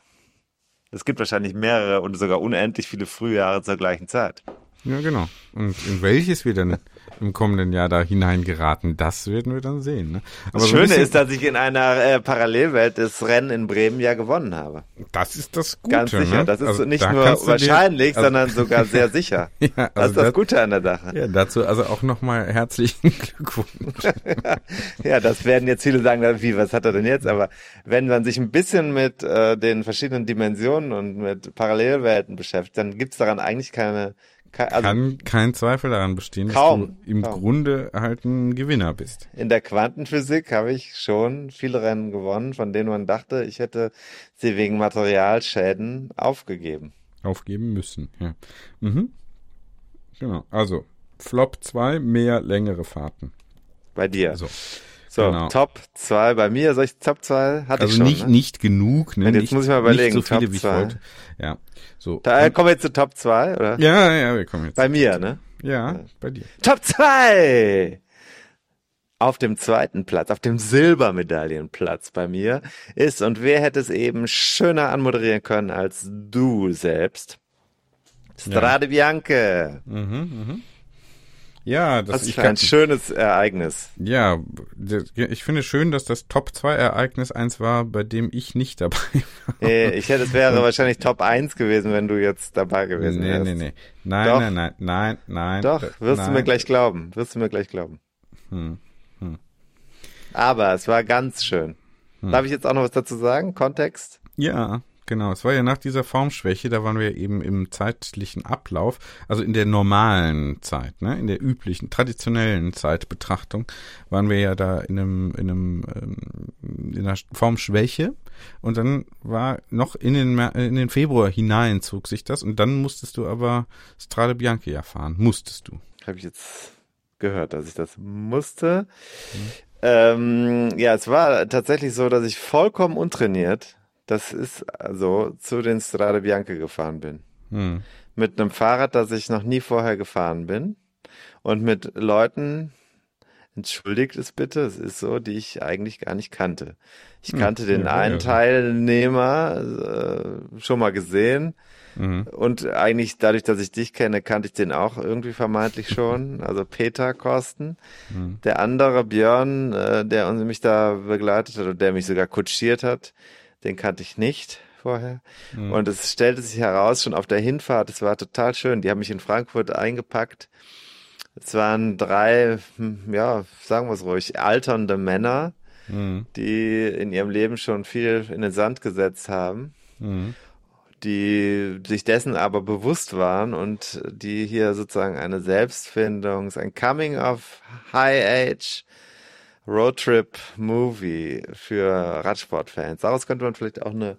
Es gibt wahrscheinlich mehrere und sogar unendlich viele Frühjahre zur gleichen Zeit. Ja, genau. Und in welches wir dann im kommenden Jahr da hineingeraten, das werden wir dann sehen. Ne? Aber Das Schöne ist, dass ich in einer äh, Parallelwelt das Rennen in Bremen ja gewonnen habe. das ist das Gute. Ganz sicher. Ne? Das ist Also nicht da nur du dir- wahrscheinlich, also- sondern sogar sehr sicher. Ja, das also ist das das- Gute an der Sache. Ja, dazu also auch nochmal herzlichen Glückwunsch. Ja, das werden jetzt viele sagen, wie, was hat er denn jetzt? Aber wenn man sich ein bisschen mit äh, den verschiedenen Dimensionen und mit Parallelwelten beschäftigt, dann gibt's daran eigentlich keine, keine also Kann kein Zweifel daran bestehen, Kaum, dass du im kaum. Grunde halt ein Gewinner bist. in der Quantenphysik habe ich schon viele Rennen gewonnen, von denen man dachte, ich hätte sie wegen Materialschäden aufgegeben. Aufgeben müssen. Ja. Mhm. Genau. Also, Flop 2, mehr längere Fahrten. Bei dir. So. So, genau. Top 2 bei mir. Soll ich Top 2? Hatte ich Also schon, nicht, ne? nicht genug, ne? Und jetzt nicht, muss ich mal überlegen, so Top wie ich zwei. wollte. Ja. So. Da Und- kommen wir jetzt zu Top 2, oder? ja, ja, wir kommen jetzt. Bei mir, ne? ja, bei dir. Top 2! Auf dem zweiten Platz, auf dem Silbermedaillenplatz bei mir ist, und wer hätte es eben schöner anmoderieren können als du selbst? Strade Bianche. Ja, das ich für ein schönes Ereignis. ja, ich finde schön, dass das Top 2 Ereignis eins war, bei dem ich nicht dabei war. Ich hätte, es wäre wahrscheinlich Top 1 gewesen, wenn du jetzt dabei gewesen nee, wärst. nee, nee. Nein, Doch. nein, nein, nein, nein. Doch, äh, wirst nein. du mir gleich glauben. Wirst du mir gleich glauben. Hm, Aber es war ganz schön. Hm. Darf ich jetzt auch noch was dazu sagen? Kontext? Ja, genau. Es war ja nach dieser Formschwäche, da waren wir eben im zeitlichen Ablauf, also in der normalen Zeit, ne, in der üblichen, traditionellen Zeitbetrachtung, waren wir ja da in einem, in einem, ähm, in einer Formschwäche und dann war noch in den, Mer- in den Februar hinein zog sich das und dann musstest du aber Strade Bianchi ja fahren, musstest du. Habe ich jetzt gehört, dass ich das musste. Ähm, ja, es war tatsächlich so, dass ich vollkommen untrainiert, das ist also zu den Strade Bianche gefahren bin. Hm. Mit einem Fahrrad, das ich noch nie vorher gefahren bin. Und mit Leuten, entschuldigt es bitte, es ist so, die ich eigentlich gar nicht kannte. Ich Hm, kannte den ja, einen ja. Teilnehmer äh, schon mal gesehen. Mhm. Und eigentlich dadurch, dass ich dich kenne, kannte ich den auch irgendwie vermeintlich schon. Also Peter Kosten. Mhm. Der andere Björn, äh, der uns mich da begleitet hat und der mich sogar kutschiert hat, den kannte ich nicht vorher. Mhm. Und es stellte sich heraus, schon auf der Hinfahrt, es war total schön. Die haben mich in Frankfurt eingepackt. Es waren drei, hm, ja, sagen wir es ruhig, alternde Männer, Mhm. die in ihrem Leben schon viel in den Sand gesetzt haben Mhm. die sich dessen aber bewusst waren und die hier sozusagen eine Selbstfindung, ein Coming of High Age Roadtrip Movie für Radsportfans. Daraus könnte man vielleicht auch eine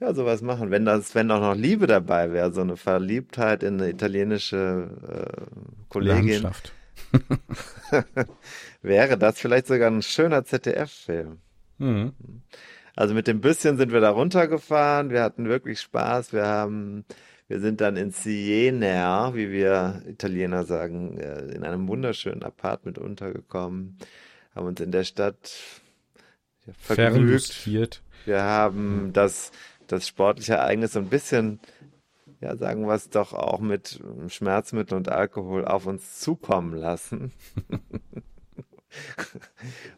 ja, sowas machen, wenn das, wenn auch noch Liebe dabei wäre, so eine Verliebtheit in eine italienische äh, Kollegin, Landschaft. wäre das vielleicht sogar ein schöner ZDF-Film. Mhm. Also mit dem Büsschen sind wir da runtergefahren. Wir hatten wirklich Spaß. Wir haben, wir sind dann in Siena, wie wir Italiener sagen, äh, in einem wunderschönen Apartment untergekommen. Haben uns in der Stadt vergnügt. Wir haben das, das sportliche Ereignis so ein bisschen, ja, sagen wir es doch auch mit Schmerzmittel und Alkohol auf uns zukommen lassen.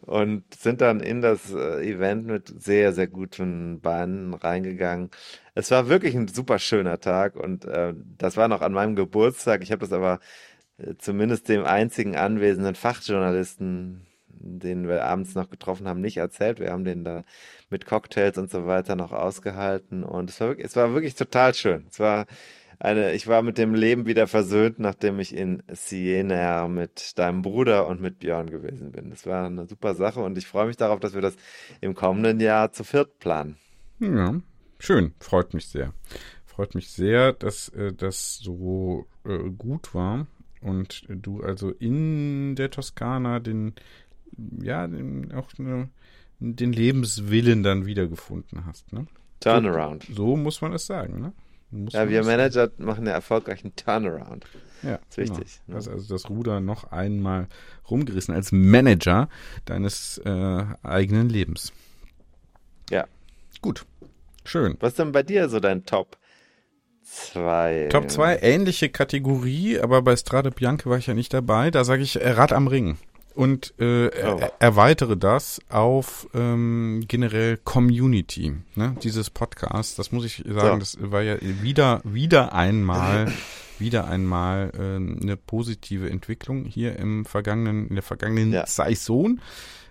und sind dann in das äh, Event mit sehr, sehr guten Beinen reingegangen. Es war wirklich ein super schöner Tag und äh, das war noch an meinem Geburtstag. Ich habe das aber äh, zumindest dem einzigen anwesenden Fachjournalisten, den wir abends noch getroffen haben, nicht erzählt. Wir haben den da mit Cocktails und so weiter noch ausgehalten und es war wirklich, es war wirklich total schön. Es war eine, ich war mit dem Leben wieder versöhnt, nachdem ich in Siena mit deinem Bruder und mit Björn gewesen bin. Das war eine super Sache und ich freue mich darauf, dass wir das im kommenden Jahr zu viert planen. Ja, schön, freut mich sehr. Freut mich sehr, dass äh, das so äh, gut war und du also in der Toskana den, ja, den, auch ne, den Lebenswillen dann wiedergefunden hast. Ne? Turnaround. So, so muss man es sagen. Ne? Muss ja, wir Manager sagen. machen einen erfolgreichen Turnaround. Ja, das ist wichtig. Genau. Ne? also das Ruder noch einmal rumgerissen als Manager deines äh, eigenen Lebens. Ja. Gut. Schön. Was ist denn bei dir so dein Top 2? Top 2, ähnliche Kategorie, aber bei Strade Bianche war ich ja nicht dabei. Da sage ich äh, Rad am Ring und äh, oh. er, erweitere das auf ähm, generell Community, ne? dieses Podcast. Das muss ich sagen, so. das war ja wieder wieder einmal wieder einmal äh, eine positive Entwicklung hier im vergangenen in der vergangenen ja. Saison.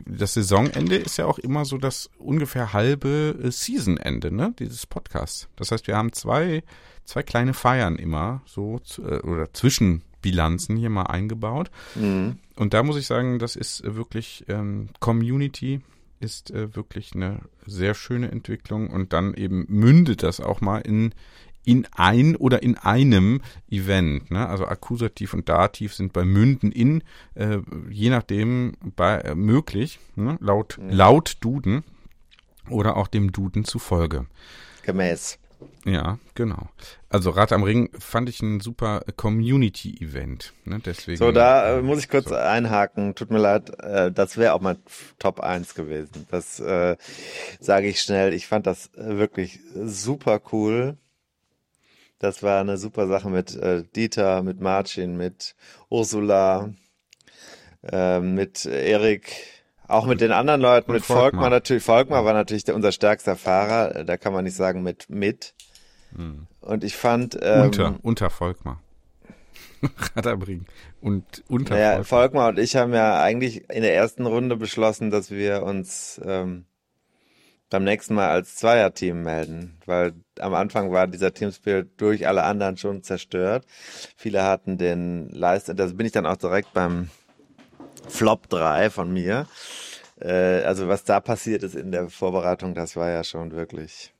Das Saisonende ist ja auch immer so das ungefähr halbe äh, Seasonende, ne? Dieses Podcasts. Das heißt, wir haben zwei zwei kleine Feiern immer so äh, oder zwischen Bilanzen hier mal eingebaut. Mhm. Und da muss ich sagen, das ist wirklich ähm, Community ist äh, wirklich eine sehr schöne Entwicklung und dann eben mündet das auch mal in in ein oder in einem Event. Ne? Also Akkusativ und Dativ sind bei Münden in, äh, je nachdem bei, äh, möglich, ne? laut, mhm. laut Duden oder auch dem Duden zufolge. Gemäß. Ja, genau. Also Rad am Ring fand ich ein super Community-Event. Ne? Deswegen, so, da äh, muss ich kurz so. einhaken. Tut mir leid, äh, das wäre auch mal Top 1 gewesen. Das äh, sage ich schnell. Ich fand das äh, wirklich super cool. Das war eine super Sache mit äh, Dieter, mit Marcin, mit Ursula, äh, mit Erik, auch mit den anderen Leuten, mit Volkmar. Volkmar natürlich. Volkmar war natürlich der, unser stärkster Fahrer. Da kann man nicht sagen mit mit. Hm. Und ich fand ähm, unter unter Volkmar. Radabring und unter naja, Volkmar. Volkmar und ich haben ja eigentlich in der ersten Runde beschlossen, dass wir uns ähm, beim nächsten Mal als Zweierteam melden, weil am Anfang war dieser Teamspirit durch alle anderen schon zerstört. Viele hatten den Leist, das bin ich dann auch direkt beim Flop 3 von mir. Äh, also was da passiert ist in der Vorbereitung, das war ja schon wirklich.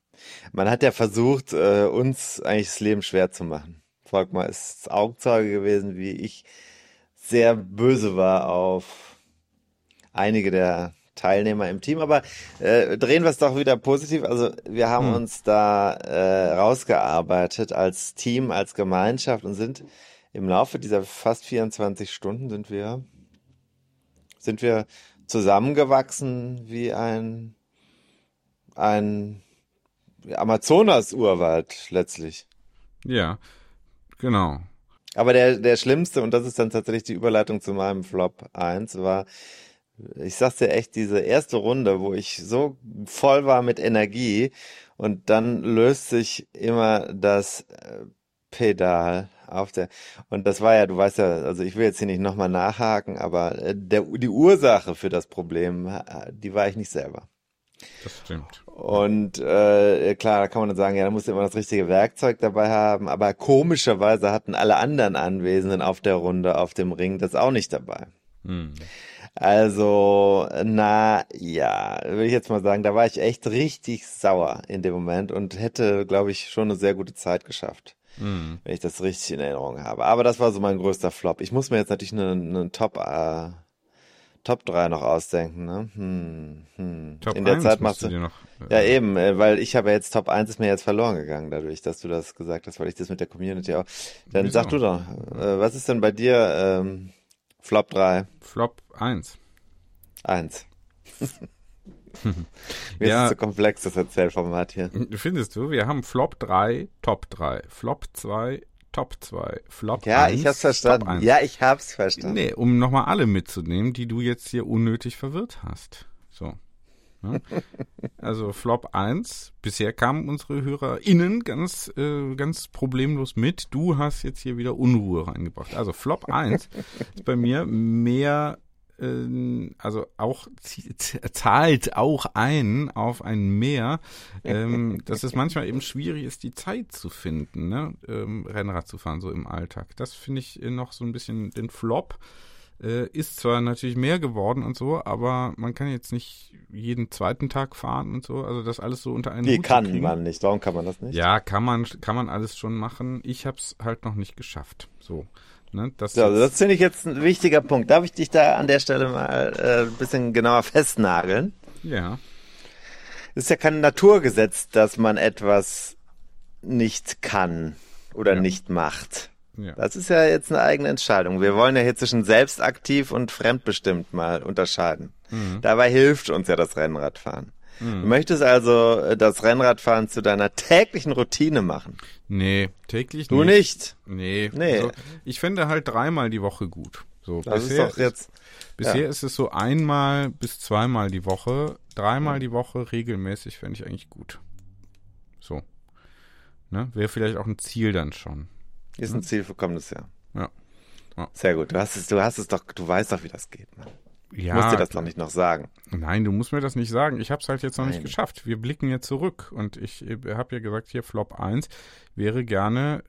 Man hat ja versucht, äh, uns eigentlich das Leben schwer zu machen. Volkmar ist Augenzeuge gewesen, wie ich sehr böse war auf einige der Teilnehmer im Team. Aber äh, drehen wir es doch wieder positiv. Also wir haben hm. uns da äh, rausgearbeitet als Team, als Gemeinschaft und sind im Laufe dieser fast 24 Stunden sind wir sind wir zusammengewachsen wie ein, ein Amazonas-Urwald letztlich. Ja, genau. Aber der, der schlimmste, und das ist dann tatsächlich die Überleitung zu meinem Flop 1, war, ich sag's dir echt, diese erste Runde, wo ich so voll war mit Energie und dann löst sich immer das äh, Pedal auf der und das war ja, du weißt ja, also ich will jetzt hier nicht nochmal nachhaken, aber äh, der, die Ursache für das Problem, äh, die war ich nicht selber. Das stimmt. Und äh, klar, da kann man dann sagen, ja, da musst du immer das richtige Werkzeug dabei haben, aber komischerweise hatten alle anderen Anwesenden auf der Runde, auf dem Ring, das auch nicht dabei. Hm. Also, na ja, würde ich jetzt mal sagen, da war ich echt richtig sauer in dem Moment und hätte, glaube ich, schon eine sehr gute Zeit geschafft. Mhm. Wenn ich das richtig in Erinnerung habe. Aber das war so mein größter Flop. Ich muss mir jetzt natürlich einen, einen Top, äh, Top 3 noch ausdenken. Ne? Hm, hm. Top in der 1 Zeit machst du. Noch, äh, ja, eben, äh, weil ich habe jetzt Top 1 ist mir jetzt verloren gegangen, dadurch, dass du das gesagt hast, weil ich das mit der Community auch. Dann sag du doch, äh, was ist denn bei dir ähm, Flop 3? Flop 1. 1. Mir ja. ist so komplex, das Erzählformat hier. Findest du? Wir haben Flop 3, Top 3. Flop 2, Top 2. Flop ja, 1, ich hab's verstanden. Ja, ich hab's verstanden. Nee, um nochmal alle mitzunehmen, die du jetzt hier unnötig verwirrt hast. So. Ja? also Flop 1, bisher kamen unsere HörerInnen ganz, äh, ganz problemlos mit. Du hast jetzt hier wieder Unruhe reingebracht. Also Flop 1 ist bei mir mehr ähm, also auch zahlt auch ein auf ein Meer, ähm, dass es manchmal eben schwierig ist, die Zeit zu finden, ne? ähm, Rennrad zu fahren, so im Alltag. Das finde ich noch so ein bisschen den Flop. Äh, ist zwar natürlich mehr geworden und so, aber man kann jetzt nicht jeden zweiten Tag fahren und so. Also das alles so unter einen Nee, Hut kann kriegen. man nicht. Warum kann man das nicht? Ja, kann man, kann man alles schon machen. Ich habe es halt noch nicht geschafft. So. Ne? Das So, das finde ich jetzt ein wichtiger Punkt. Darf ich dich da an der Stelle mal äh, ein bisschen genauer festnageln? ja. Es ist ja kein Naturgesetz, dass man etwas nicht kann oder Ja. nicht macht. ja. Das ist ja jetzt eine eigene Entscheidung. Wir wollen ja hier zwischen selbstaktiv und fremdbestimmt mal unterscheiden. Mhm. Dabei hilft uns ja das Rennradfahren. Du möchtest also äh, das Rennradfahren zu deiner täglichen Routine machen. Nee, täglich Du nicht. Nee. Nee. Also, ich finde halt dreimal die Woche gut. So, Das ist bisher doch jetzt. bisher ja. ist es so einmal bis zweimal die Woche. Dreimal die Woche regelmäßig fände ich eigentlich gut. So. Ne? Wäre vielleicht auch ein Ziel dann schon. Ist ein Ziel für kommendes Jahr. Ja. Ja. Sehr gut. Du hast es, du hast es doch, du weißt doch, wie das geht. Mann. Ja, muss dir das doch nicht noch sagen. Nein, du musst mir das nicht sagen. Ich habe es halt jetzt noch nicht Nein. geschafft. Wir blicken jetzt zurück und ich habe ja gesagt, hier Flop 1 wäre gerne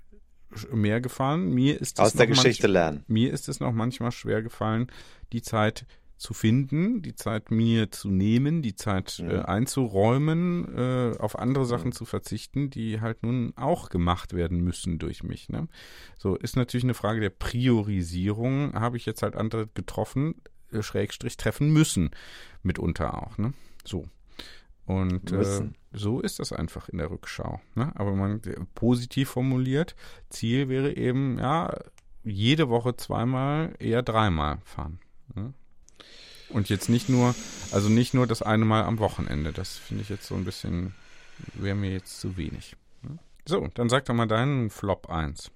mehr gefahren. Mir ist Aus der Geschichte lernen. Mir ist es noch manchmal schwer gefallen, die Zeit zu finden, die Zeit mir zu nehmen, die Zeit Mhm. äh, einzuräumen, äh, auf andere Sachen zu verzichten, die halt nun auch gemacht werden müssen durch mich. Ne? So ist natürlich eine Frage der Priorisierung. Habe ich jetzt halt andere getroffen, äh, Schrägstrich treffen müssen, mitunter auch. Ne? So. Und äh, so ist das einfach in der Rückschau. Ne? Aber man äh, positiv formuliert, Ziel wäre eben, ja, jede Woche zweimal, eher dreimal fahren. Ne? Und jetzt nicht nur, also nicht nur das eine Mal am Wochenende. Das finde ich jetzt so ein bisschen, wäre mir jetzt zu wenig. Ne? So, dann sag doch mal deinen Flop 1.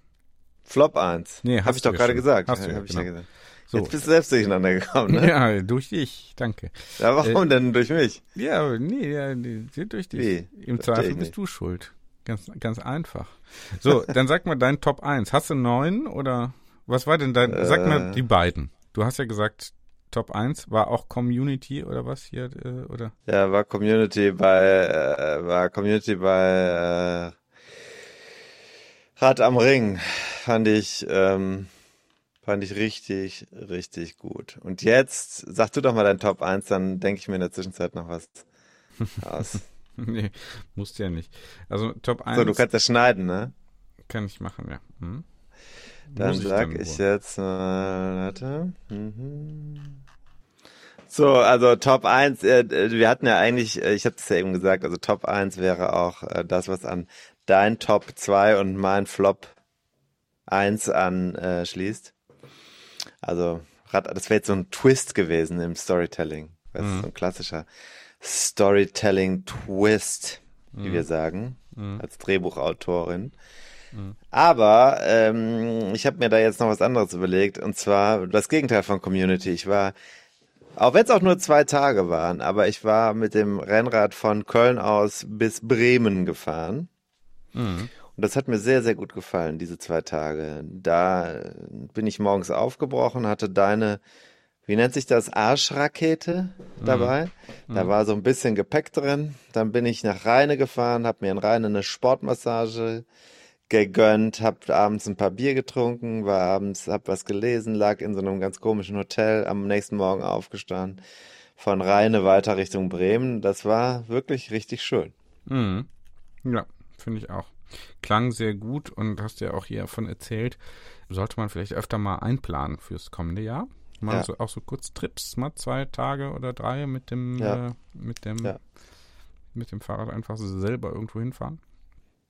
Flop 1. Nee, Hab hast ich du doch gerade gesagt. Hast du ja, Hab ich genau. ja gesagt. So. Jetzt bist du selbst durcheinander gekommen, ne? Ja, durch dich, danke. Ja, warum Äh, denn durch mich? Ja, nee, ja, nee, durch dich. Wie? Im Zweifel bist nicht. du schuld. Ganz, ganz einfach. So, dann sag mal dein Top 1. Hast du neun oder was war denn dein, sag mal Äh. die beiden. Du hast ja gesagt, Top 1 war auch Community oder was hier, äh, oder? Ja, war Community bei, äh, war Community bei äh, Rad am Ring. Fand ich, ähm, fand ich richtig, richtig gut. Und jetzt, sag du doch mal dein Top 1, dann denke ich mir in der Zwischenzeit noch was aus. nee, musst ja nicht. Also Top 1 So, du kannst das schneiden, ne? kann ich machen, ja. Hm? Dann Muss sag ich wohl. jetzt mal, warte. Mhm. So, also Top 1, äh, äh, wir hatten ja eigentlich, äh, ich habe das ja eben gesagt, also Top 1 wäre auch äh, das, was an dein Top 2 und mein Flop 1 anschließt. Also, das wäre jetzt so ein Twist gewesen im Storytelling. Das ist so ein klassischer Storytelling-Twist, wie wir sagen, als Drehbuchautorin. Aber ähm, ich habe mir da jetzt noch was anderes überlegt und zwar das Gegenteil von Community. Ich war, auch wenn es auch nur zwei Tage waren, aber ich war mit dem Rennrad von Köln aus bis Bremen gefahren. Und das hat mir sehr, sehr gut gefallen, diese zwei Tage. Da bin ich morgens aufgebrochen, hatte deine, wie nennt sich das, Arschrakete dabei. Da war so ein bisschen Gepäck drin. Dann bin ich nach Rheine gefahren, habe mir in Rheine eine Sportmassage gegönnt, hab abends ein paar Bier getrunken, war abends, hab was gelesen, lag in so einem ganz komischen Hotel, am nächsten Morgen aufgestanden, von Rheine weiter Richtung Bremen. Das war wirklich richtig schön. Mhm. Ja, finde ich auch. Klang sehr gut und hast ja auch hier davon erzählt, sollte man vielleicht öfter mal einplanen fürs kommende Jahr. Mal Ja. so, auch so kurz Trips, mal zwei Tage oder drei mit dem, Ja. äh, mit dem, Ja. mit dem Fahrrad einfach selber irgendwo hinfahren.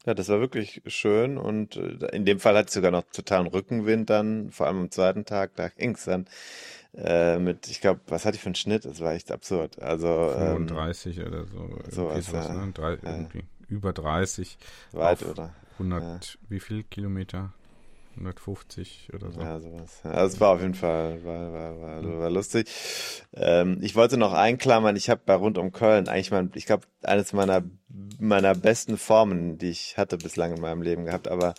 Ja, das war wirklich schön und äh, in dem Fall hatte ich sogar noch totalen Rückenwind dann, vor allem am zweiten Tag, da ging's dann äh, mit, ich glaube, was hatte ich für einen Schnitt? Das war echt absurd. Also ähm, 35 oder so. sowas, sowas, ja. ne? Drei, irgendwie über 30, weit oder 100, wie viel Kilometer? 150 oder so. ja, sowas. Also es war auf jeden Fall, war, war, war, war lustig. Ähm, ich wollte noch einklammern, ich habe bei Rund um Köln eigentlich mein, ich glaube, eines meiner meiner besten Formen, die ich hatte bislang in meinem Leben gehabt, aber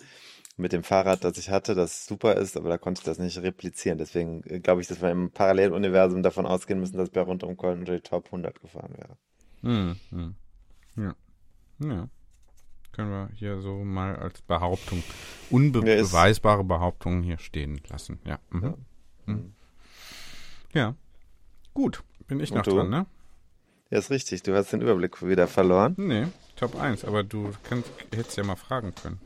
mit dem Fahrrad, das ich hatte, das super ist, aber da konnte ich das nicht replizieren. Deswegen äh, glaube ich, dass wir im Paralleluniversum davon ausgehen müssen, dass bei Rund um Köln unter die Top 100 gefahren wäre. Hm, hm. Ja. Ja. Können wir hier so mal als Behauptung, unbeweisbare Behauptung hier stehen lassen. Ja. Mhm. Ja. Mhm. Ja. Gut, bin ich Und noch du? dran, ne? Ja, ist richtig. Du hast den Überblick wieder verloren. Nee, Top 1, aber du kannst, hättest ja mal fragen können.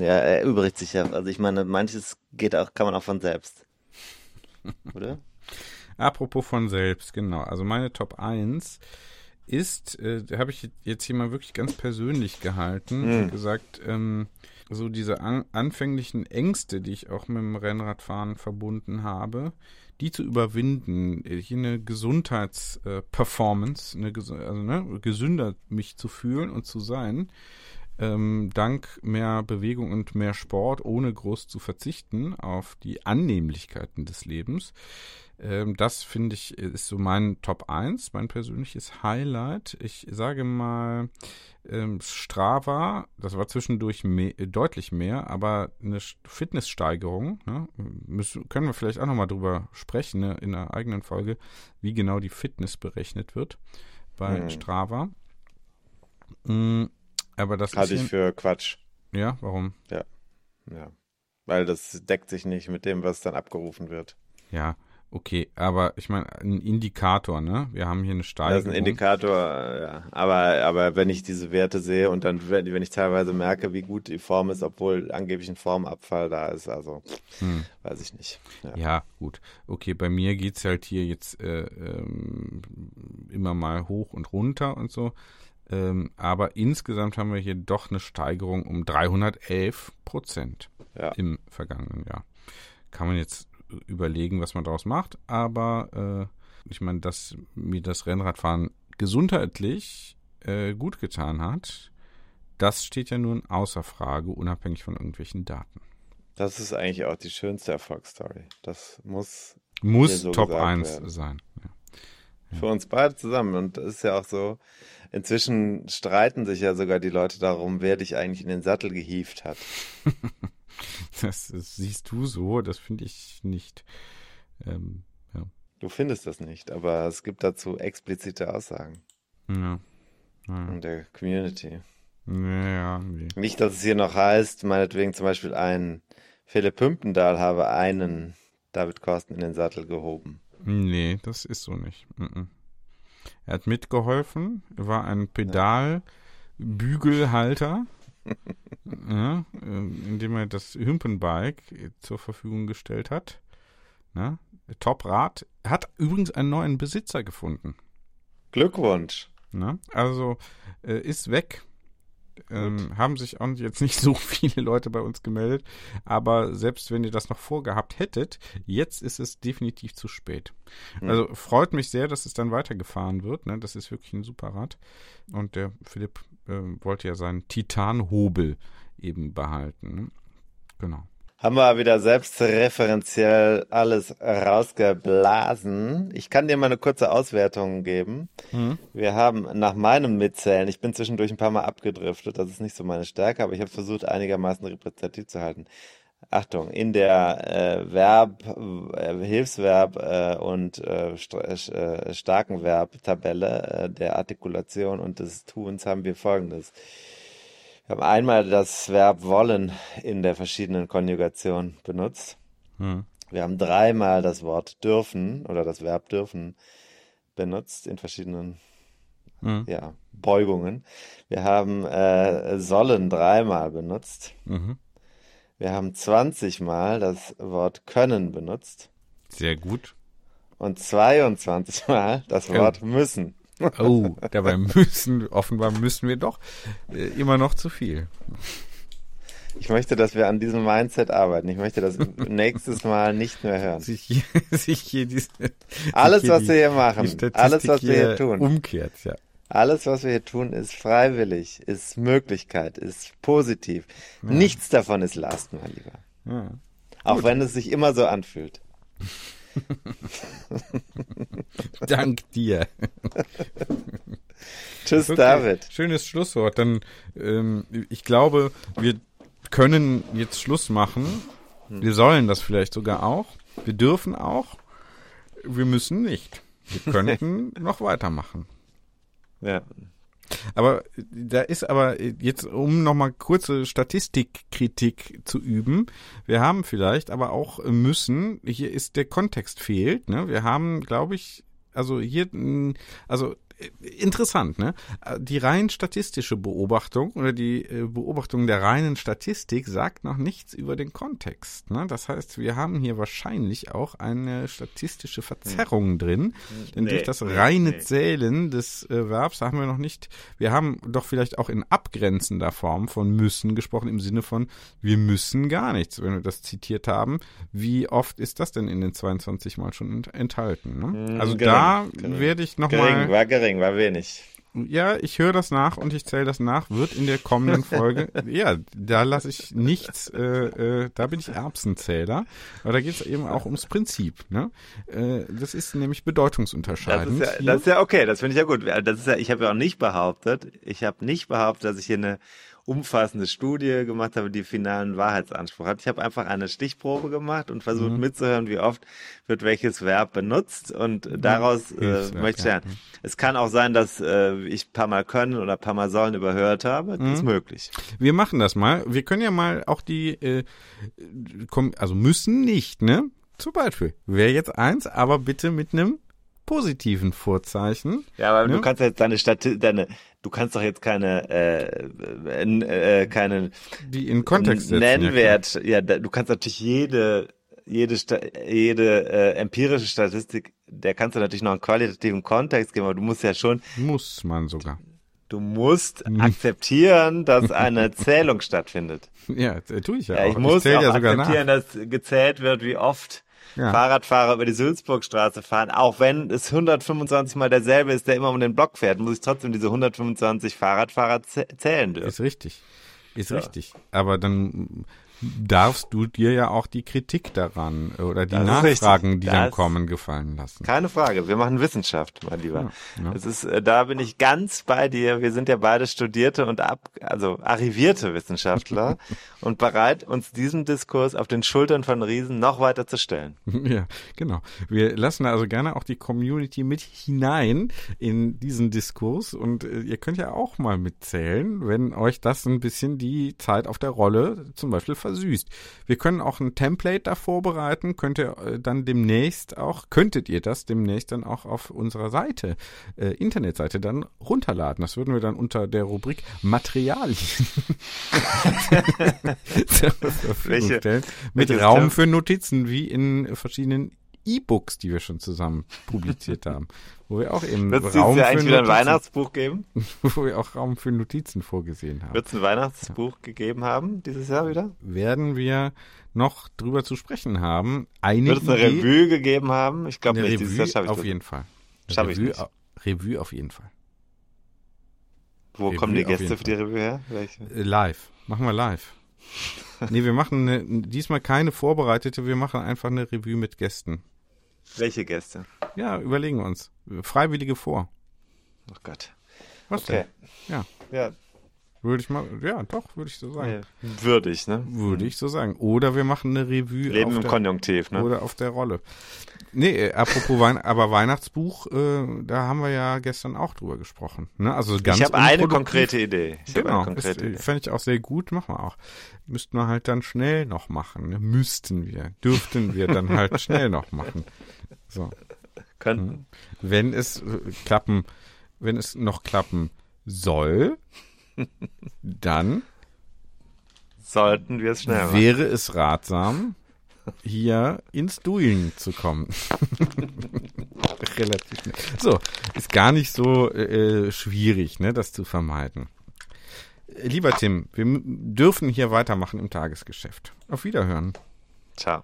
Ja, er erübrigt sich ja. Also ich meine, manches geht auch, kann man auch von selbst. Oder? Apropos von selbst, genau. Also meine Top 1 ist, äh, habe ich jetzt hier mal wirklich ganz persönlich gehalten Mhm. und gesagt, ähm, so diese an, anfänglichen Ängste, die ich auch mit dem Rennradfahren verbunden habe, die zu überwinden, äh, hier eine Gesundheitsperformance, eine, gesu- also ne, gesünder mich zu fühlen und zu sein, ähm, dank mehr Bewegung und mehr Sport, ohne groß zu verzichten auf die Annehmlichkeiten des Lebens. Ähm, das finde ich ist so mein Top 1, mein persönliches Highlight. Ich sage mal, ähm, Strava, das war zwischendurch mehr, deutlich mehr, aber eine Fitnesssteigerung, ne, müssen, können wir vielleicht auch nochmal drüber sprechen ne, in einer eigenen Folge, wie genau die Fitness berechnet wird bei Mhm. Strava. Mm, aber das Halte ich für Quatsch. ja, warum? Ja. Weil das deckt sich nicht mit dem, was dann abgerufen wird. Ja, okay, aber ich meine, ein Indikator, ne? Wir haben hier eine Das Steigerung. ist ein Indikator, ja. Aber, aber wenn ich diese Werte sehe und dann, wenn, ich teilweise merke, wie gut die Form ist, obwohl angeblich ein Formabfall da ist, also Hm. weiß ich nicht. Ja. Ja, gut. Okay, bei mir geht's halt hier jetzt äh, ähm, immer mal hoch und runter und so. Ähm, aber insgesamt haben wir hier doch eine Steigerung um 311 Prozent Ja. im vergangenen Jahr. Kann man jetzt überlegen, was man daraus macht, aber äh, ich meine, dass mir das Rennradfahren gesundheitlich äh, gut getan hat, das steht ja nun außer Frage, unabhängig von irgendwelchen Daten. Das ist eigentlich auch die schönste Erfolgsstory. Das muss Muss so Top gesagt 1 werden. sein. Ja. Für uns beide zusammen. Und das ist ja auch so, inzwischen streiten sich ja sogar die Leute darum, wer dich eigentlich in den Sattel gehievt hat. Das, das siehst du so, das finde ich nicht. Ähm, ja. Du findest das nicht, aber es gibt dazu explizite Aussagen Ja. Ja, in der Community. ja, nee. Nicht, dass es hier noch heißt, meinetwegen zum Beispiel ein Philipp Hümpendahl habe einen David Korsten in den Sattel gehoben. Nee, das ist so nicht. Mhm. Er hat mitgeholfen, war ein Pedalbügelhalter, ja, äh, indem er das Hümpenbike zur Verfügung gestellt hat. Ne? Top-Rad. Hat übrigens einen neuen Besitzer gefunden. Glückwunsch. Ne? Also äh, ist weg. Ähm, haben sich auch jetzt nicht so viele Leute bei uns gemeldet, aber selbst wenn ihr das noch vorgehabt hättet, jetzt ist es definitiv zu spät. Hm. Also freut mich sehr, dass es dann weitergefahren wird. Ne? Das ist wirklich ein super Rad. Und der Philipp äh, wollte ja seinen Titanhobel eben behalten. Ne? Genau. Haben wir wieder selbstreferenziell alles rausgeblasen. Ich kann dir mal eine kurze Auswertung geben. Mhm. Wir haben nach meinem Mitzählen, ich bin zwischendurch ein paar Mal abgedriftet, das ist nicht so meine Stärke, aber ich habe versucht, einigermaßen repräsentativ zu halten. Achtung, in der äh, Verb, äh, Hilfsverb äh, und äh, st äh, starken Verb-Tabelle äh, der Artikulation und des Tuns haben wir folgendes. Wir haben einmal das Verb wollen in der verschiedenen Konjugation benutzt. Mhm. Wir haben dreimal das Wort dürfen oder das Verb dürfen benutzt in verschiedenen Mhm. ja, Beugungen. Wir haben äh, sollen dreimal benutzt. Mhm. Wir haben 20 Mal das Wort können benutzt Sehr gut. und 22 Mal das. Wort müssen. Oh, dabei müssen, offenbar müssen wir doch äh, immer noch zu viel. Ich möchte, dass wir an diesem Mindset arbeiten. Ich möchte das nächstes Mal nicht mehr hören. Sich hier, sich hier diese, Alles, sich hier was wir hier machen, die alles, was wir hier tun, Umkehrt, ja. alles, was wir hier tun, ist freiwillig, ist Möglichkeit, ist positiv. Nichts davon ist Last, mein Lieber. ja. Auch wenn es sich immer so anfühlt. Dank dir. Tschüss, Okay, David. Schönes Schlusswort. Dann, ähm, ich glaube, wir können jetzt Schluss machen. Wir sollen das vielleicht sogar auch. Wir dürfen auch. Wir müssen nicht. Wir könnten noch weitermachen. Ja. Aber da ist aber jetzt, um nochmal kurze Statistikkritik zu üben, wir haben vielleicht aber auch müssen, hier ist der Kontext fehlt, ne? Wir haben, glaube ich, also hier, also interessant, ne? Die rein statistische Beobachtung oder die äh, Beobachtung der reinen Statistik sagt noch nichts über den Kontext. Ne? Das heißt, wir haben hier wahrscheinlich auch eine statistische Verzerrung drin, denn nee, durch das reine nee. Zählen des äh, Verbs haben wir noch nicht, wir haben doch vielleicht auch in abgrenzender Form von müssen gesprochen, im Sinne von wir müssen gar nichts, wenn wir das zitiert haben. Wie oft ist das denn in den 22 Mal schon enthalten? Ne? Hm, also gering, da gering. werde ich nochmal. War gering gering, war wenig. Ja, ich höre das nach und ich zähle das nach. Wird in der kommenden Folge. ja, da lasse ich nichts. Äh, äh, da bin ich Erbsenzähler. Aber da geht es eben auch ums Prinzip. Ne? Äh, das ist nämlich bedeutungsunterscheidend. Das ist ja, das ist ja okay. Das finde ich ja gut. Das ist ja. Ich habe ja auch nicht behauptet. Ich habe nicht behauptet, dass ich hier eine umfassende Studie gemacht habe, die finalen Wahrheitsanspruch hat. Ich habe einfach eine Stichprobe gemacht und versucht mhm. mitzuhören, wie oft wird welches Verb benutzt und mhm. daraus äh, möchte ich lernen. Ja. Es kann auch sein, dass äh, ich paar Mal können oder paar Mal sollen überhört habe. Das mhm. ist möglich. Wir machen das mal. Wir können ja mal auch die, äh, also müssen nicht, ne? Zum Beispiel. Wäre jetzt eins, aber bitte mit einem positiven Vorzeichen. Ja, aber ne? du kannst jetzt deine Stati deine, du kannst doch jetzt keine, äh, äh, keine die in Kontext setzen, Nennwert. Ja, ja, du kannst natürlich jede jede jede äh, empirische Statistik, der kannst du natürlich noch einen qualitativen Kontext geben, aber du musst ja schon muss man sogar. Du musst hm. akzeptieren, dass eine Zählung stattfindet. Ja, tue ich ja, ja auch. Ich muss ich auch ja akzeptieren, nach. dass gezählt wird, wie oft ja. Fahrradfahrer über die Sülzburgstraße fahren, auch wenn es 125 mal derselbe ist, der immer um den Block fährt, muss ich trotzdem diese 125 Fahrradfahrer zählen dürfen. Ist richtig. Ist so. richtig. Aber dann darfst du dir ja auch die Kritik daran oder die das Nachfragen, die dann kommen, gefallen lassen. Keine Frage. Wir machen Wissenschaft, mein Lieber. Ja, ja. Es ist, äh, da bin ich ganz bei dir. Wir sind ja beide studierte und ab, also arrivierte Wissenschaftler und bereit, uns diesem Diskurs auf den Schultern von Riesen noch weiter zu stellen. Ja, genau. Wir lassen also gerne auch die Community mit hinein in diesen Diskurs und äh, ihr könnt ja auch mal mitzählen, wenn euch das ein bisschen die Zeit auf der Rolle zum Beispiel versucht versüßt. Wir können auch ein Template da vorbereiten, könnt ihr äh, dann demnächst auch, könntet ihr das demnächst dann auch auf unserer Seite, äh, Internetseite dann runterladen. Das würden wir dann unter der Rubrik Materialien zur Verfügung welche, stellen. Mit Raum für Notizen, wie in verschiedenen E-Books, die wir schon zusammen publiziert haben, wo wir auch eben Wird's Raum für eigentlich wieder ein Weihnachtsbuch geben? Wo wir auch Raum für Notizen vorgesehen haben. Wird es ein Weihnachtsbuch ja. gegeben haben dieses Jahr wieder? Werden wir noch drüber zu sprechen haben. Eine Wird es eine Revue gegeben haben? Ich glaube nicht. Revue dieses Jahr ich auf das. jeden Fall. Schaffe ich nicht. Revue auf jeden Fall. Wo Revue kommen die Gäste für die Revue her? Welche? Äh, live. Machen wir live. nee, wir machen eine, diesmal keine vorbereitete, wir machen einfach eine Revue mit Gästen. Welche Gäste? Ja, überlegen wir uns. Freiwillige vor. Oh Gott. Was okay. denn? Ja. Ja. Würde ich mal, ja, doch, würde ich so sagen. Ja, würde ich, ne? Würde ich so sagen. Oder wir machen eine Revue. Leben im der, Konjunktiv, ne? Oder auf der Rolle. Nee, äh, apropos Wein, aber Weihnachtsbuch, äh, da haben wir ja gestern auch drüber gesprochen. Ne? Also ganz ich habe eine konkrete Idee. Ich genau, fände ich auch sehr gut, machen wir auch. Müssten wir halt dann schnell noch machen. Ne? Müssten wir, dürften wir dann halt schnell noch machen. So. Könnten. Hm. Wenn es äh, klappen, wenn es noch klappen soll, dann sollten wir es schnell machen. Wäre es ratsam, hier ins Dueln zu kommen. Relativ schnell. So, ist gar nicht so äh, schwierig, ne, das zu vermeiden. Lieber Tim, wir dürfen hier weitermachen im Tagesgeschäft. Auf Wiederhören. Ciao.